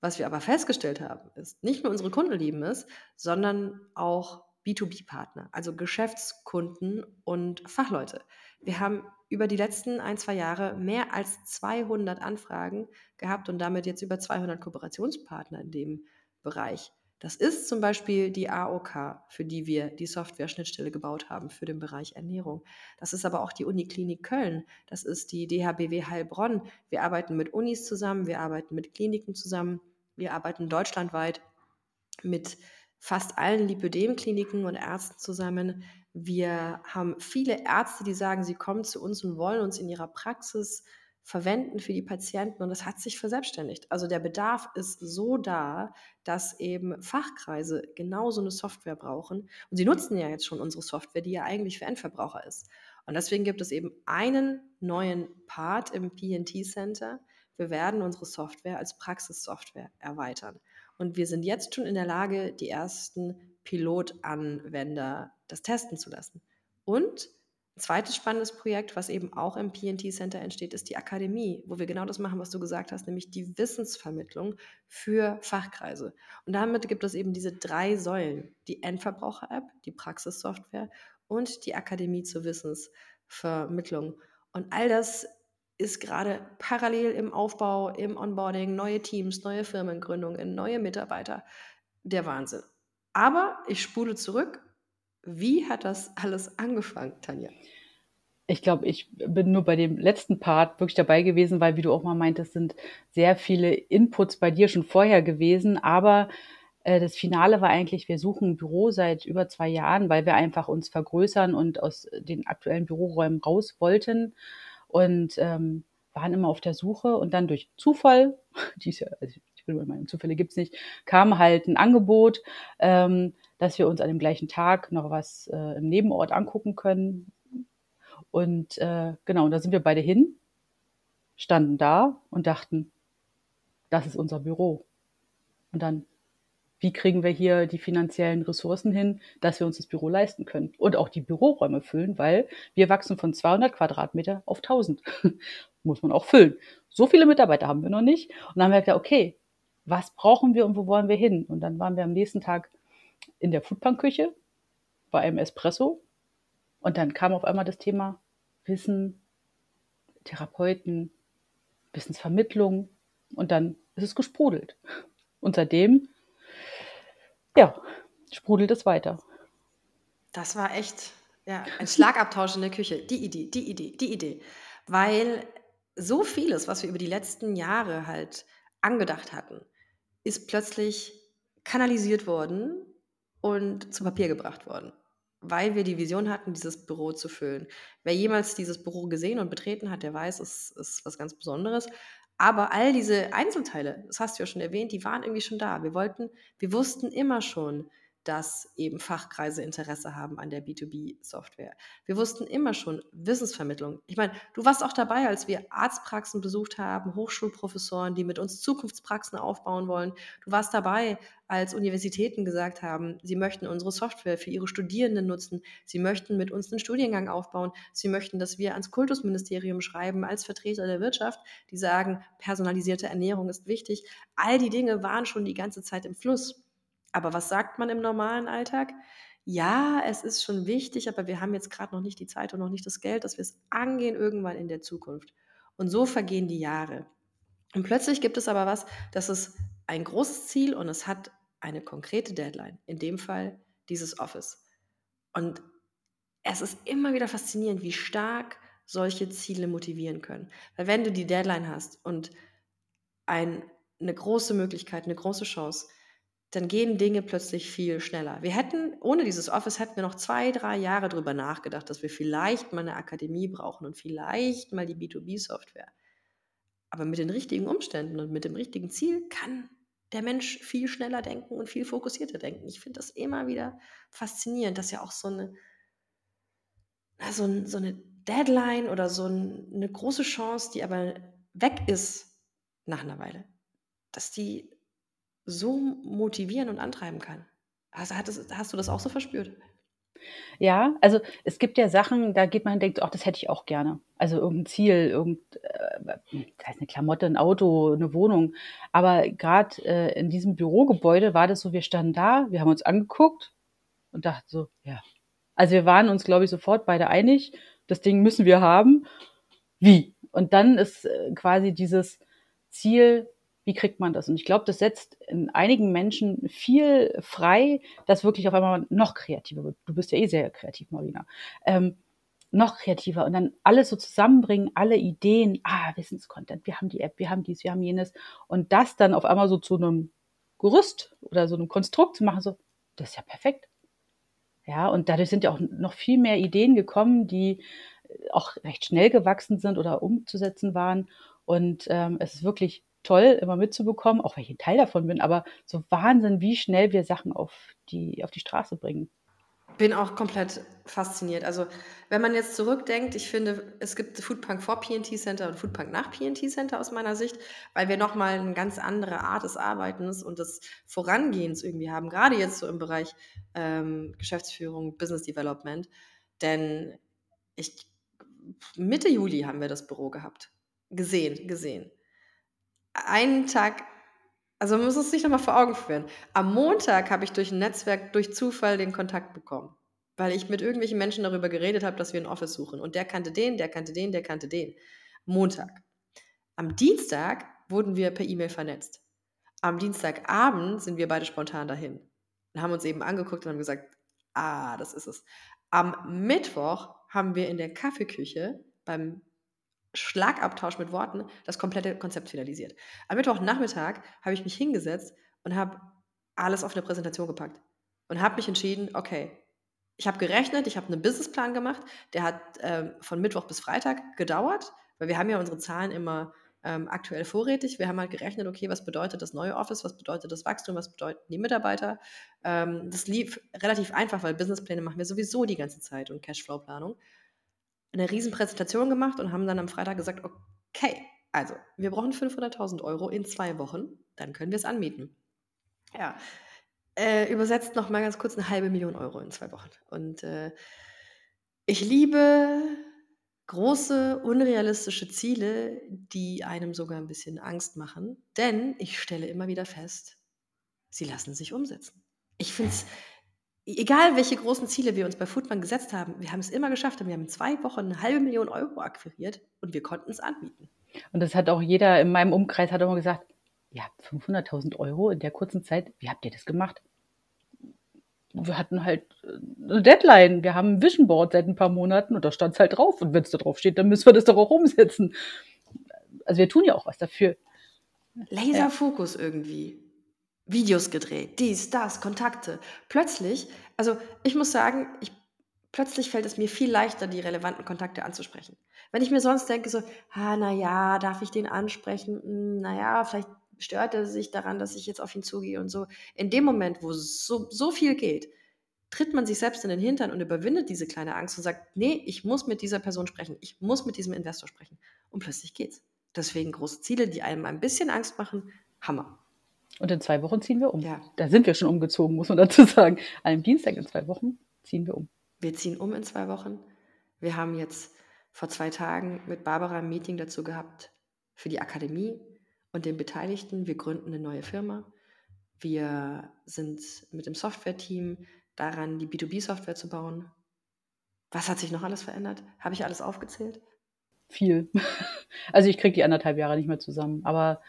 Was wir aber festgestellt haben, ist, nicht nur unsere Kunden lieben es, sondern auch B2B-Partner, also Geschäftskunden und Fachleute. Wir haben über die letzten ein, zwei Jahre mehr als 200 Anfragen gehabt und damit jetzt über 200 Kooperationspartner in dem Bereich. Das ist zum Beispiel die AOK, für die wir die Software-Schnittstelle gebaut haben für den Bereich Ernährung. Das ist aber auch die Uniklinik Köln. Das ist die DHBW Heilbronn. Wir arbeiten mit Unis zusammen, wir arbeiten mit Kliniken zusammen. Wir arbeiten deutschlandweit mit fast allen Lipödem-Kliniken und Ärzten zusammen. Wir haben viele Ärzte, die sagen, sie kommen zu uns und wollen uns in ihrer Praxis verwenden für die Patienten und das hat sich verselbstständigt. Also der Bedarf ist so da, dass eben Fachkreise genau so eine Software brauchen. Und sie nutzen ja jetzt schon unsere Software, die ja eigentlich für Endverbraucher ist. Und deswegen gibt es eben einen neuen Part im PNT Center. Wir werden unsere Software als Praxissoftware erweitern. Und wir sind jetzt schon in der Lage, die ersten Pilotanwender das testen zu lassen. Und ein zweites spannendes Projekt, was eben auch im PNT Center entsteht, ist die Akademie, wo wir genau das machen, was du gesagt hast, nämlich die Wissensvermittlung für Fachkreise. Und damit gibt es eben diese drei Säulen: die Endverbraucher-App, die Praxissoftware und die Akademie zur Wissensvermittlung. Und all das ist gerade parallel im Aufbau, im Onboarding, neue Teams, neue Firmengründungen, neue Mitarbeiter. Der Wahnsinn. Aber ich spule zurück. Wie hat das alles angefangen, Tanja? Ich glaube, ich bin nur bei dem letzten Part wirklich dabei gewesen, weil, wie du auch mal meintest, sind sehr viele Inputs bei dir schon vorher gewesen. Aber äh, das Finale war eigentlich, wir suchen ein Büro seit über zwei Jahren, weil wir einfach uns vergrößern und aus den aktuellen Büroräumen raus wollten und ähm, waren immer auf der Suche und dann durch Zufall, die ist ja, also ich will mal meinen, Zufälle gibt's nicht, kam halt ein Angebot, ähm, dass wir uns an dem gleichen Tag noch was äh, im Nebenort angucken können. Und äh, genau, und da sind wir beide hin, standen da und dachten, das ist unser Büro. Und dann wie kriegen wir hier die finanziellen Ressourcen hin, dass wir uns das Büro leisten können und auch die Büroräume füllen, weil wir wachsen von 200 Quadratmeter auf 1000. Muss man auch füllen. So viele Mitarbeiter haben wir noch nicht. Und dann haben wir gesagt, okay, was brauchen wir und wo wollen wir hin? Und dann waren wir am nächsten Tag in der Foodpunk-Küche bei einem Espresso. Und dann kam auf einmal das Thema Wissen, Therapeuten, Wissensvermittlung. Und dann ist es gesprudelt. Und seitdem ja, sprudelt es weiter. Das war echt ja, ein Schlagabtausch in der Küche. Die Idee, die Idee, die Idee. Weil so vieles, was wir über die letzten Jahre halt angedacht hatten, ist plötzlich kanalisiert worden und zu Papier gebracht worden. Weil wir die Vision hatten, dieses Büro zu füllen. Wer jemals dieses Büro gesehen und betreten hat, der weiß, es ist was ganz Besonderes. Aber all diese Einzelteile, das hast du ja schon erwähnt, die waren irgendwie schon da. Wir wollten, wir wussten immer schon, dass eben Fachkreise Interesse haben an der B2B-Software. Wir wussten immer schon Wissensvermittlung. Ich meine, du warst auch dabei, als wir Arztpraxen besucht haben, Hochschulprofessoren, die mit uns Zukunftspraxen aufbauen wollen. Du warst dabei, als Universitäten gesagt haben, sie möchten unsere Software für ihre Studierenden nutzen, sie möchten mit uns einen Studiengang aufbauen, sie möchten, dass wir ans Kultusministerium schreiben als Vertreter der Wirtschaft, die sagen, personalisierte Ernährung ist wichtig. All die Dinge waren schon die ganze Zeit im Fluss. Aber was sagt man im normalen Alltag? Ja, es ist schon wichtig, aber wir haben jetzt gerade noch nicht die Zeit und noch nicht das Geld, dass wir es angehen irgendwann in der Zukunft. Und so vergehen die Jahre. Und plötzlich gibt es aber was, das ist ein großes Ziel und es hat eine konkrete Deadline. In dem Fall dieses Office. Und es ist immer wieder faszinierend, wie stark solche Ziele motivieren können. Weil wenn du die Deadline hast und ein, eine große Möglichkeit, eine große Chance, dann gehen Dinge plötzlich viel schneller. Wir hätten, ohne dieses Office hätten wir noch zwei, drei Jahre darüber nachgedacht, dass wir vielleicht mal eine Akademie brauchen und vielleicht mal die B2B-Software. Aber mit den richtigen Umständen und mit dem richtigen Ziel kann der Mensch viel schneller denken und viel fokussierter denken. Ich finde das immer wieder faszinierend, dass ja auch so eine, so, ein, so eine Deadline oder so ein, eine große Chance, die aber weg ist nach einer Weile, dass die so motivieren und antreiben kann. Also hattest, hast du das auch so verspürt? Ja, also es gibt ja Sachen, da geht man und denkt, ach, das hätte ich auch gerne. Also irgendein Ziel, irgend, äh, das eine Klamotte, ein Auto, eine Wohnung. Aber gerade äh, in diesem Bürogebäude war das so, wir standen da, wir haben uns angeguckt und dachten so, ja. Also wir waren uns, glaube ich, sofort beide einig, das Ding müssen wir haben. Wie? Und dann ist äh, quasi dieses Ziel wie kriegt man das? Und ich glaube, das setzt in einigen Menschen viel frei, dass wirklich auf einmal noch kreativer wird. Du bist ja eh sehr kreativ, Marina. Ähm, noch kreativer und dann alles so zusammenbringen, alle Ideen, ah, Wissenscontent, wir haben die App, wir haben dies, wir haben jenes und das dann auf einmal so zu einem Gerüst oder so einem Konstrukt zu machen, so, das ist ja perfekt. Ja, und dadurch sind ja auch noch viel mehr Ideen gekommen, die auch recht schnell gewachsen sind oder umzusetzen waren. Und ähm, es ist wirklich toll, immer mitzubekommen, auch wenn ich ein Teil davon bin, aber so Wahnsinn, wie schnell wir Sachen auf die, auf die Straße bringen. Bin auch komplett fasziniert. Also, wenn man jetzt zurückdenkt, ich finde, es gibt Foodpunk vor PNT Center und Foodpunk nach PNT Center aus meiner Sicht, weil wir nochmal eine ganz andere Art des Arbeitens und des Vorangehens irgendwie haben, gerade jetzt so im Bereich ähm, Geschäftsführung, Business Development. Denn ich, Mitte Juli haben wir das Büro gehabt. Gesehen, gesehen. Einen Tag also man muss es sich nochmal vor Augen führen. Am Montag habe ich durch ein Netzwerk durch Zufall den Kontakt bekommen, weil ich mit irgendwelchen Menschen darüber geredet habe, dass wir ein Office suchen. Und der kannte den, der kannte den, der kannte den. Montag. Am Dienstag wurden wir per E-Mail vernetzt. Am Dienstagabend sind wir beide spontan dahin und haben uns eben angeguckt und haben gesagt, ah, das ist es. Am Mittwoch haben wir in der Kaffeeküche beim Schlagabtausch mit Worten das komplette Konzept finalisiert. Am Mittwochnachmittag habe ich mich hingesetzt und habe alles auf eine Präsentation gepackt und habe mich entschieden, okay, ich habe gerechnet, ich habe einen Businessplan gemacht, der hat ähm, von Mittwoch bis Freitag gedauert, weil wir haben ja unsere Zahlen immer ähm, aktuell vorrätig. Wir haben halt gerechnet, okay, was bedeutet das neue Office, was bedeutet das Wachstum, was bedeuten die Mitarbeiter. Ähm, das lief relativ einfach, weil Businesspläne machen wir sowieso die ganze Zeit und Cashflow-Planung eine riesen Präsentation gemacht und haben dann am Freitag gesagt, okay, also wir brauchen 500.000 Euro in zwei Wochen, dann können wir es anmieten. Ja, äh, übersetzt noch mal ganz kurz eine halbe Million Euro in zwei Wochen. Und äh, ich liebe große, unrealistische Ziele, die einem sogar ein bisschen Angst machen, denn ich stelle immer wieder fest, sie lassen sich umsetzen. Ich finde es egal welche großen Ziele wir uns bei Foodman gesetzt haben, wir haben es immer geschafft und wir haben in zwei Wochen eine halbe Million Euro akquiriert und wir konnten es anbieten. Und das hat auch jeder in meinem Umkreis hat immer gesagt, ja, 500.000 Euro in der kurzen Zeit, wie habt ihr das gemacht? Wir hatten halt äh, eine Deadline, wir haben ein Vision Board seit ein paar Monaten und da stand es halt drauf und wenn es da drauf steht, dann müssen wir das doch auch umsetzen. Also wir tun ja auch was dafür. Laserfokus ja. irgendwie. Videos gedreht, dies, das, Kontakte. Plötzlich, also ich muss sagen, ich, plötzlich fällt es mir viel leichter, die relevanten Kontakte anzusprechen. Wenn ich mir sonst denke, so, ah, naja, darf ich den ansprechen? Hm, naja, vielleicht stört er sich daran, dass ich jetzt auf ihn zugehe und so. In dem Moment, wo so, so viel geht, tritt man sich selbst in den Hintern und überwindet diese kleine Angst und sagt, nee, ich muss mit dieser Person sprechen, ich muss mit diesem Investor sprechen. Und plötzlich geht's. Deswegen große Ziele, die einem ein bisschen Angst machen, Hammer. Und in zwei Wochen ziehen wir um. Ja. Da sind wir schon umgezogen, muss man dazu sagen. An einem Dienstag in zwei Wochen ziehen wir um. Wir ziehen um in zwei Wochen. Wir haben jetzt vor zwei Tagen mit Barbara ein Meeting dazu gehabt für die Akademie und den Beteiligten. Wir gründen eine neue Firma. Wir sind mit dem Software-Team daran, die B2B-Software zu bauen. Was hat sich noch alles verändert? Habe ich alles aufgezählt? Viel. Also ich kriege die anderthalb Jahre nicht mehr zusammen. Aber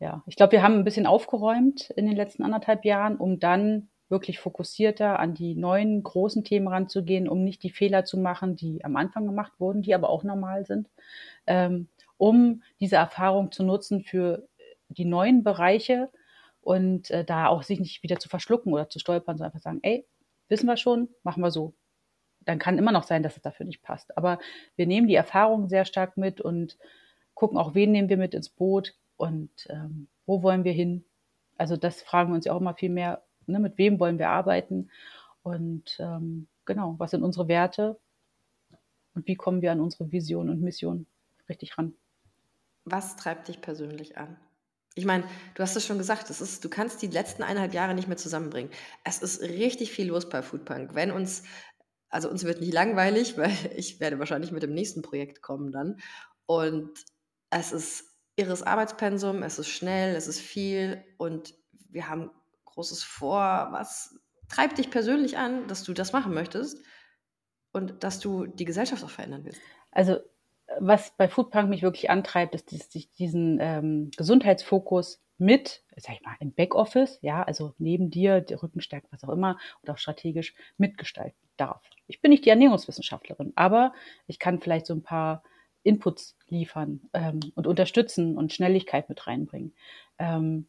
ja, ich glaube, wir haben ein bisschen aufgeräumt in den letzten anderthalb Jahren, um dann wirklich fokussierter an die neuen großen Themen ranzugehen, um nicht die Fehler zu machen, die am Anfang gemacht wurden, die aber auch normal sind, ähm, um diese Erfahrung zu nutzen für die neuen Bereiche und äh, da auch sich nicht wieder zu verschlucken oder zu stolpern, sondern einfach sagen, ey, wissen wir schon, machen wir so. Dann kann immer noch sein, dass es dafür nicht passt. Aber wir nehmen die Erfahrung sehr stark mit und gucken auch, wen nehmen wir mit ins Boot, und ähm, wo wollen wir hin? Also das fragen wir uns ja auch immer viel mehr, ne, mit wem wollen wir arbeiten und ähm, genau, was sind unsere Werte und wie kommen wir an unsere Vision und Mission richtig ran? Was treibt dich persönlich an? Ich meine, du hast es schon gesagt, das ist, du kannst die letzten eineinhalb Jahre nicht mehr zusammenbringen. Es ist richtig viel los bei Foodpunk. Wenn uns, also uns wird nicht langweilig, weil ich werde wahrscheinlich mit dem nächsten Projekt kommen dann. Und es ist irres Arbeitspensum, es ist schnell, es ist viel und wir haben großes Vor. Was treibt dich persönlich an, dass du das machen möchtest und dass du die Gesellschaft auch verändern willst? Also was bei Foodpunk mich wirklich antreibt, ist, dass ich diesen ähm, Gesundheitsfokus mit, sag ich mal, im Backoffice, ja, also neben dir, der Rückenstärke, was auch immer, oder auch strategisch mitgestalten. darf. Ich bin nicht die Ernährungswissenschaftlerin, aber ich kann vielleicht so ein paar Inputs liefern ähm, und unterstützen und Schnelligkeit mit reinbringen. Ähm,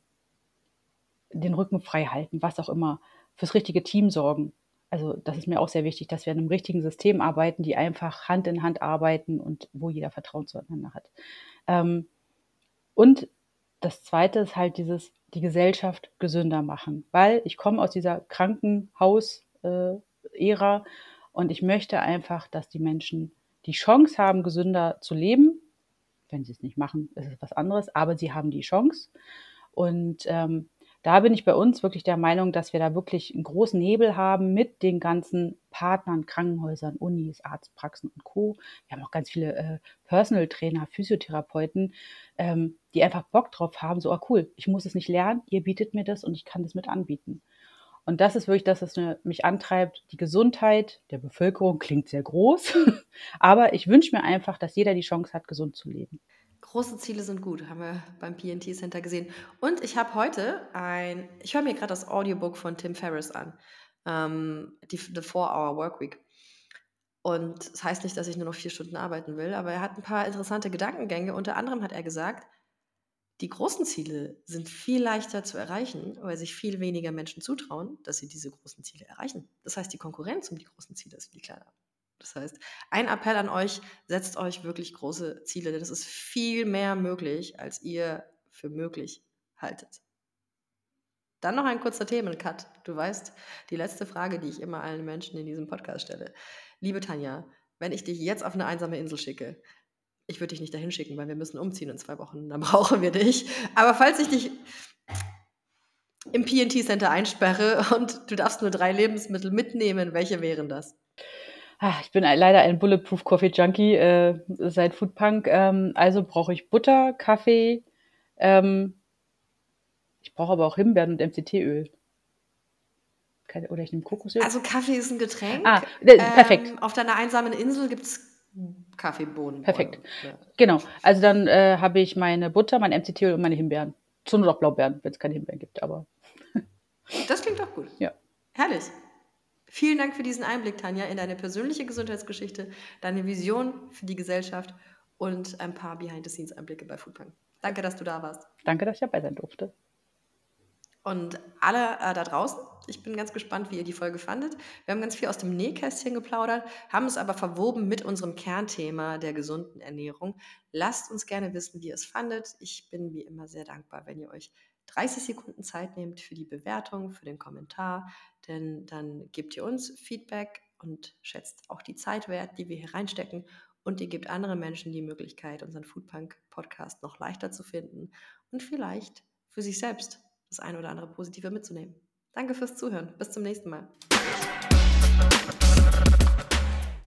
den Rücken frei halten, was auch immer, fürs richtige Team sorgen. Also das ist mir auch sehr wichtig, dass wir in einem richtigen System arbeiten, die einfach Hand in Hand arbeiten und wo jeder Vertrauen zueinander hat. Ähm, und das Zweite ist halt dieses, die Gesellschaft gesünder machen, weil ich komme aus dieser Krankenhaus-Ära äh, und ich möchte einfach, dass die Menschen die Chance haben, gesünder zu leben. Wenn sie es nicht machen, ist es was anderes, aber sie haben die Chance. Und ähm, da bin ich bei uns wirklich der Meinung, dass wir da wirklich einen großen Hebel haben mit den ganzen Partnern, Krankenhäusern, Unis, Arztpraxen und Co. Wir haben auch ganz viele äh, Personal Trainer, Physiotherapeuten, ähm, die einfach Bock drauf haben, so, oh cool, ich muss es nicht lernen, ihr bietet mir das und ich kann das mit anbieten. Und das ist wirklich das, was mich antreibt. Die Gesundheit der Bevölkerung klingt sehr groß, aber ich wünsche mir einfach, dass jeder die Chance hat, gesund zu leben. Große Ziele sind gut, haben wir beim PNT Center gesehen. Und ich habe heute ein, ich höre mir gerade das Audiobook von Tim Ferriss an, ähm, die The Four-Hour Workweek. Und das heißt nicht, dass ich nur noch vier Stunden arbeiten will, aber er hat ein paar interessante Gedankengänge. Unter anderem hat er gesagt, die großen Ziele sind viel leichter zu erreichen, weil sich viel weniger Menschen zutrauen, dass sie diese großen Ziele erreichen. Das heißt, die Konkurrenz um die großen Ziele ist viel kleiner. Das heißt, ein Appell an euch, setzt euch wirklich große Ziele, denn es ist viel mehr möglich, als ihr für möglich haltet. Dann noch ein kurzer Themencut. Du weißt, die letzte Frage, die ich immer allen Menschen in diesem Podcast stelle. Liebe Tanja, wenn ich dich jetzt auf eine einsame Insel schicke, ich würde dich nicht dahin schicken, weil wir müssen umziehen in zwei Wochen, dann brauchen wir dich. Aber falls ich dich im PNT Center einsperre und du darfst nur drei Lebensmittel mitnehmen, welche wären das? Ah, ich bin leider ein Bulletproof Coffee Junkie äh, seit Foodpunk. Ähm, also brauche ich Butter, Kaffee. Ähm, ich brauche aber auch Himbeeren und MCT-Öl. Oder ich nehme Kokosöl. Also Kaffee ist ein Getränk. Ah, äh, perfekt. Ähm, auf deiner einsamen Insel gibt es Kaffeebohnen. Perfekt. Ja. Genau. Also dann äh, habe ich meine Butter, mein MCT-Öl und meine Himbeeren. Zur Not auch Blaubeeren, wenn es keine Himbeeren gibt, aber. das klingt doch gut. Ja. Herrlich. Vielen Dank für diesen Einblick, Tanja, in deine persönliche Gesundheitsgeschichte, deine Vision für die Gesellschaft und ein paar Behind-the-Scenes-Einblicke bei Foodpunk. Danke, dass du da warst. Danke, dass ich dabei sein durfte. Und alle äh, da draußen, ich bin ganz gespannt, wie ihr die Folge fandet. Wir haben ganz viel aus dem Nähkästchen geplaudert, haben es aber verwoben mit unserem Kernthema der gesunden Ernährung. Lasst uns gerne wissen, wie ihr es fandet. Ich bin wie immer sehr dankbar, wenn ihr euch 30 Sekunden Zeit nehmt für die Bewertung, für den Kommentar, denn dann gebt ihr uns Feedback und schätzt auch die Zeit wert, die wir hier reinstecken und ihr gebt anderen Menschen die Möglichkeit, unseren Foodpunk Podcast noch leichter zu finden und vielleicht für sich selbst das eine oder andere Positive mitzunehmen. Danke fürs Zuhören. Bis zum nächsten Mal.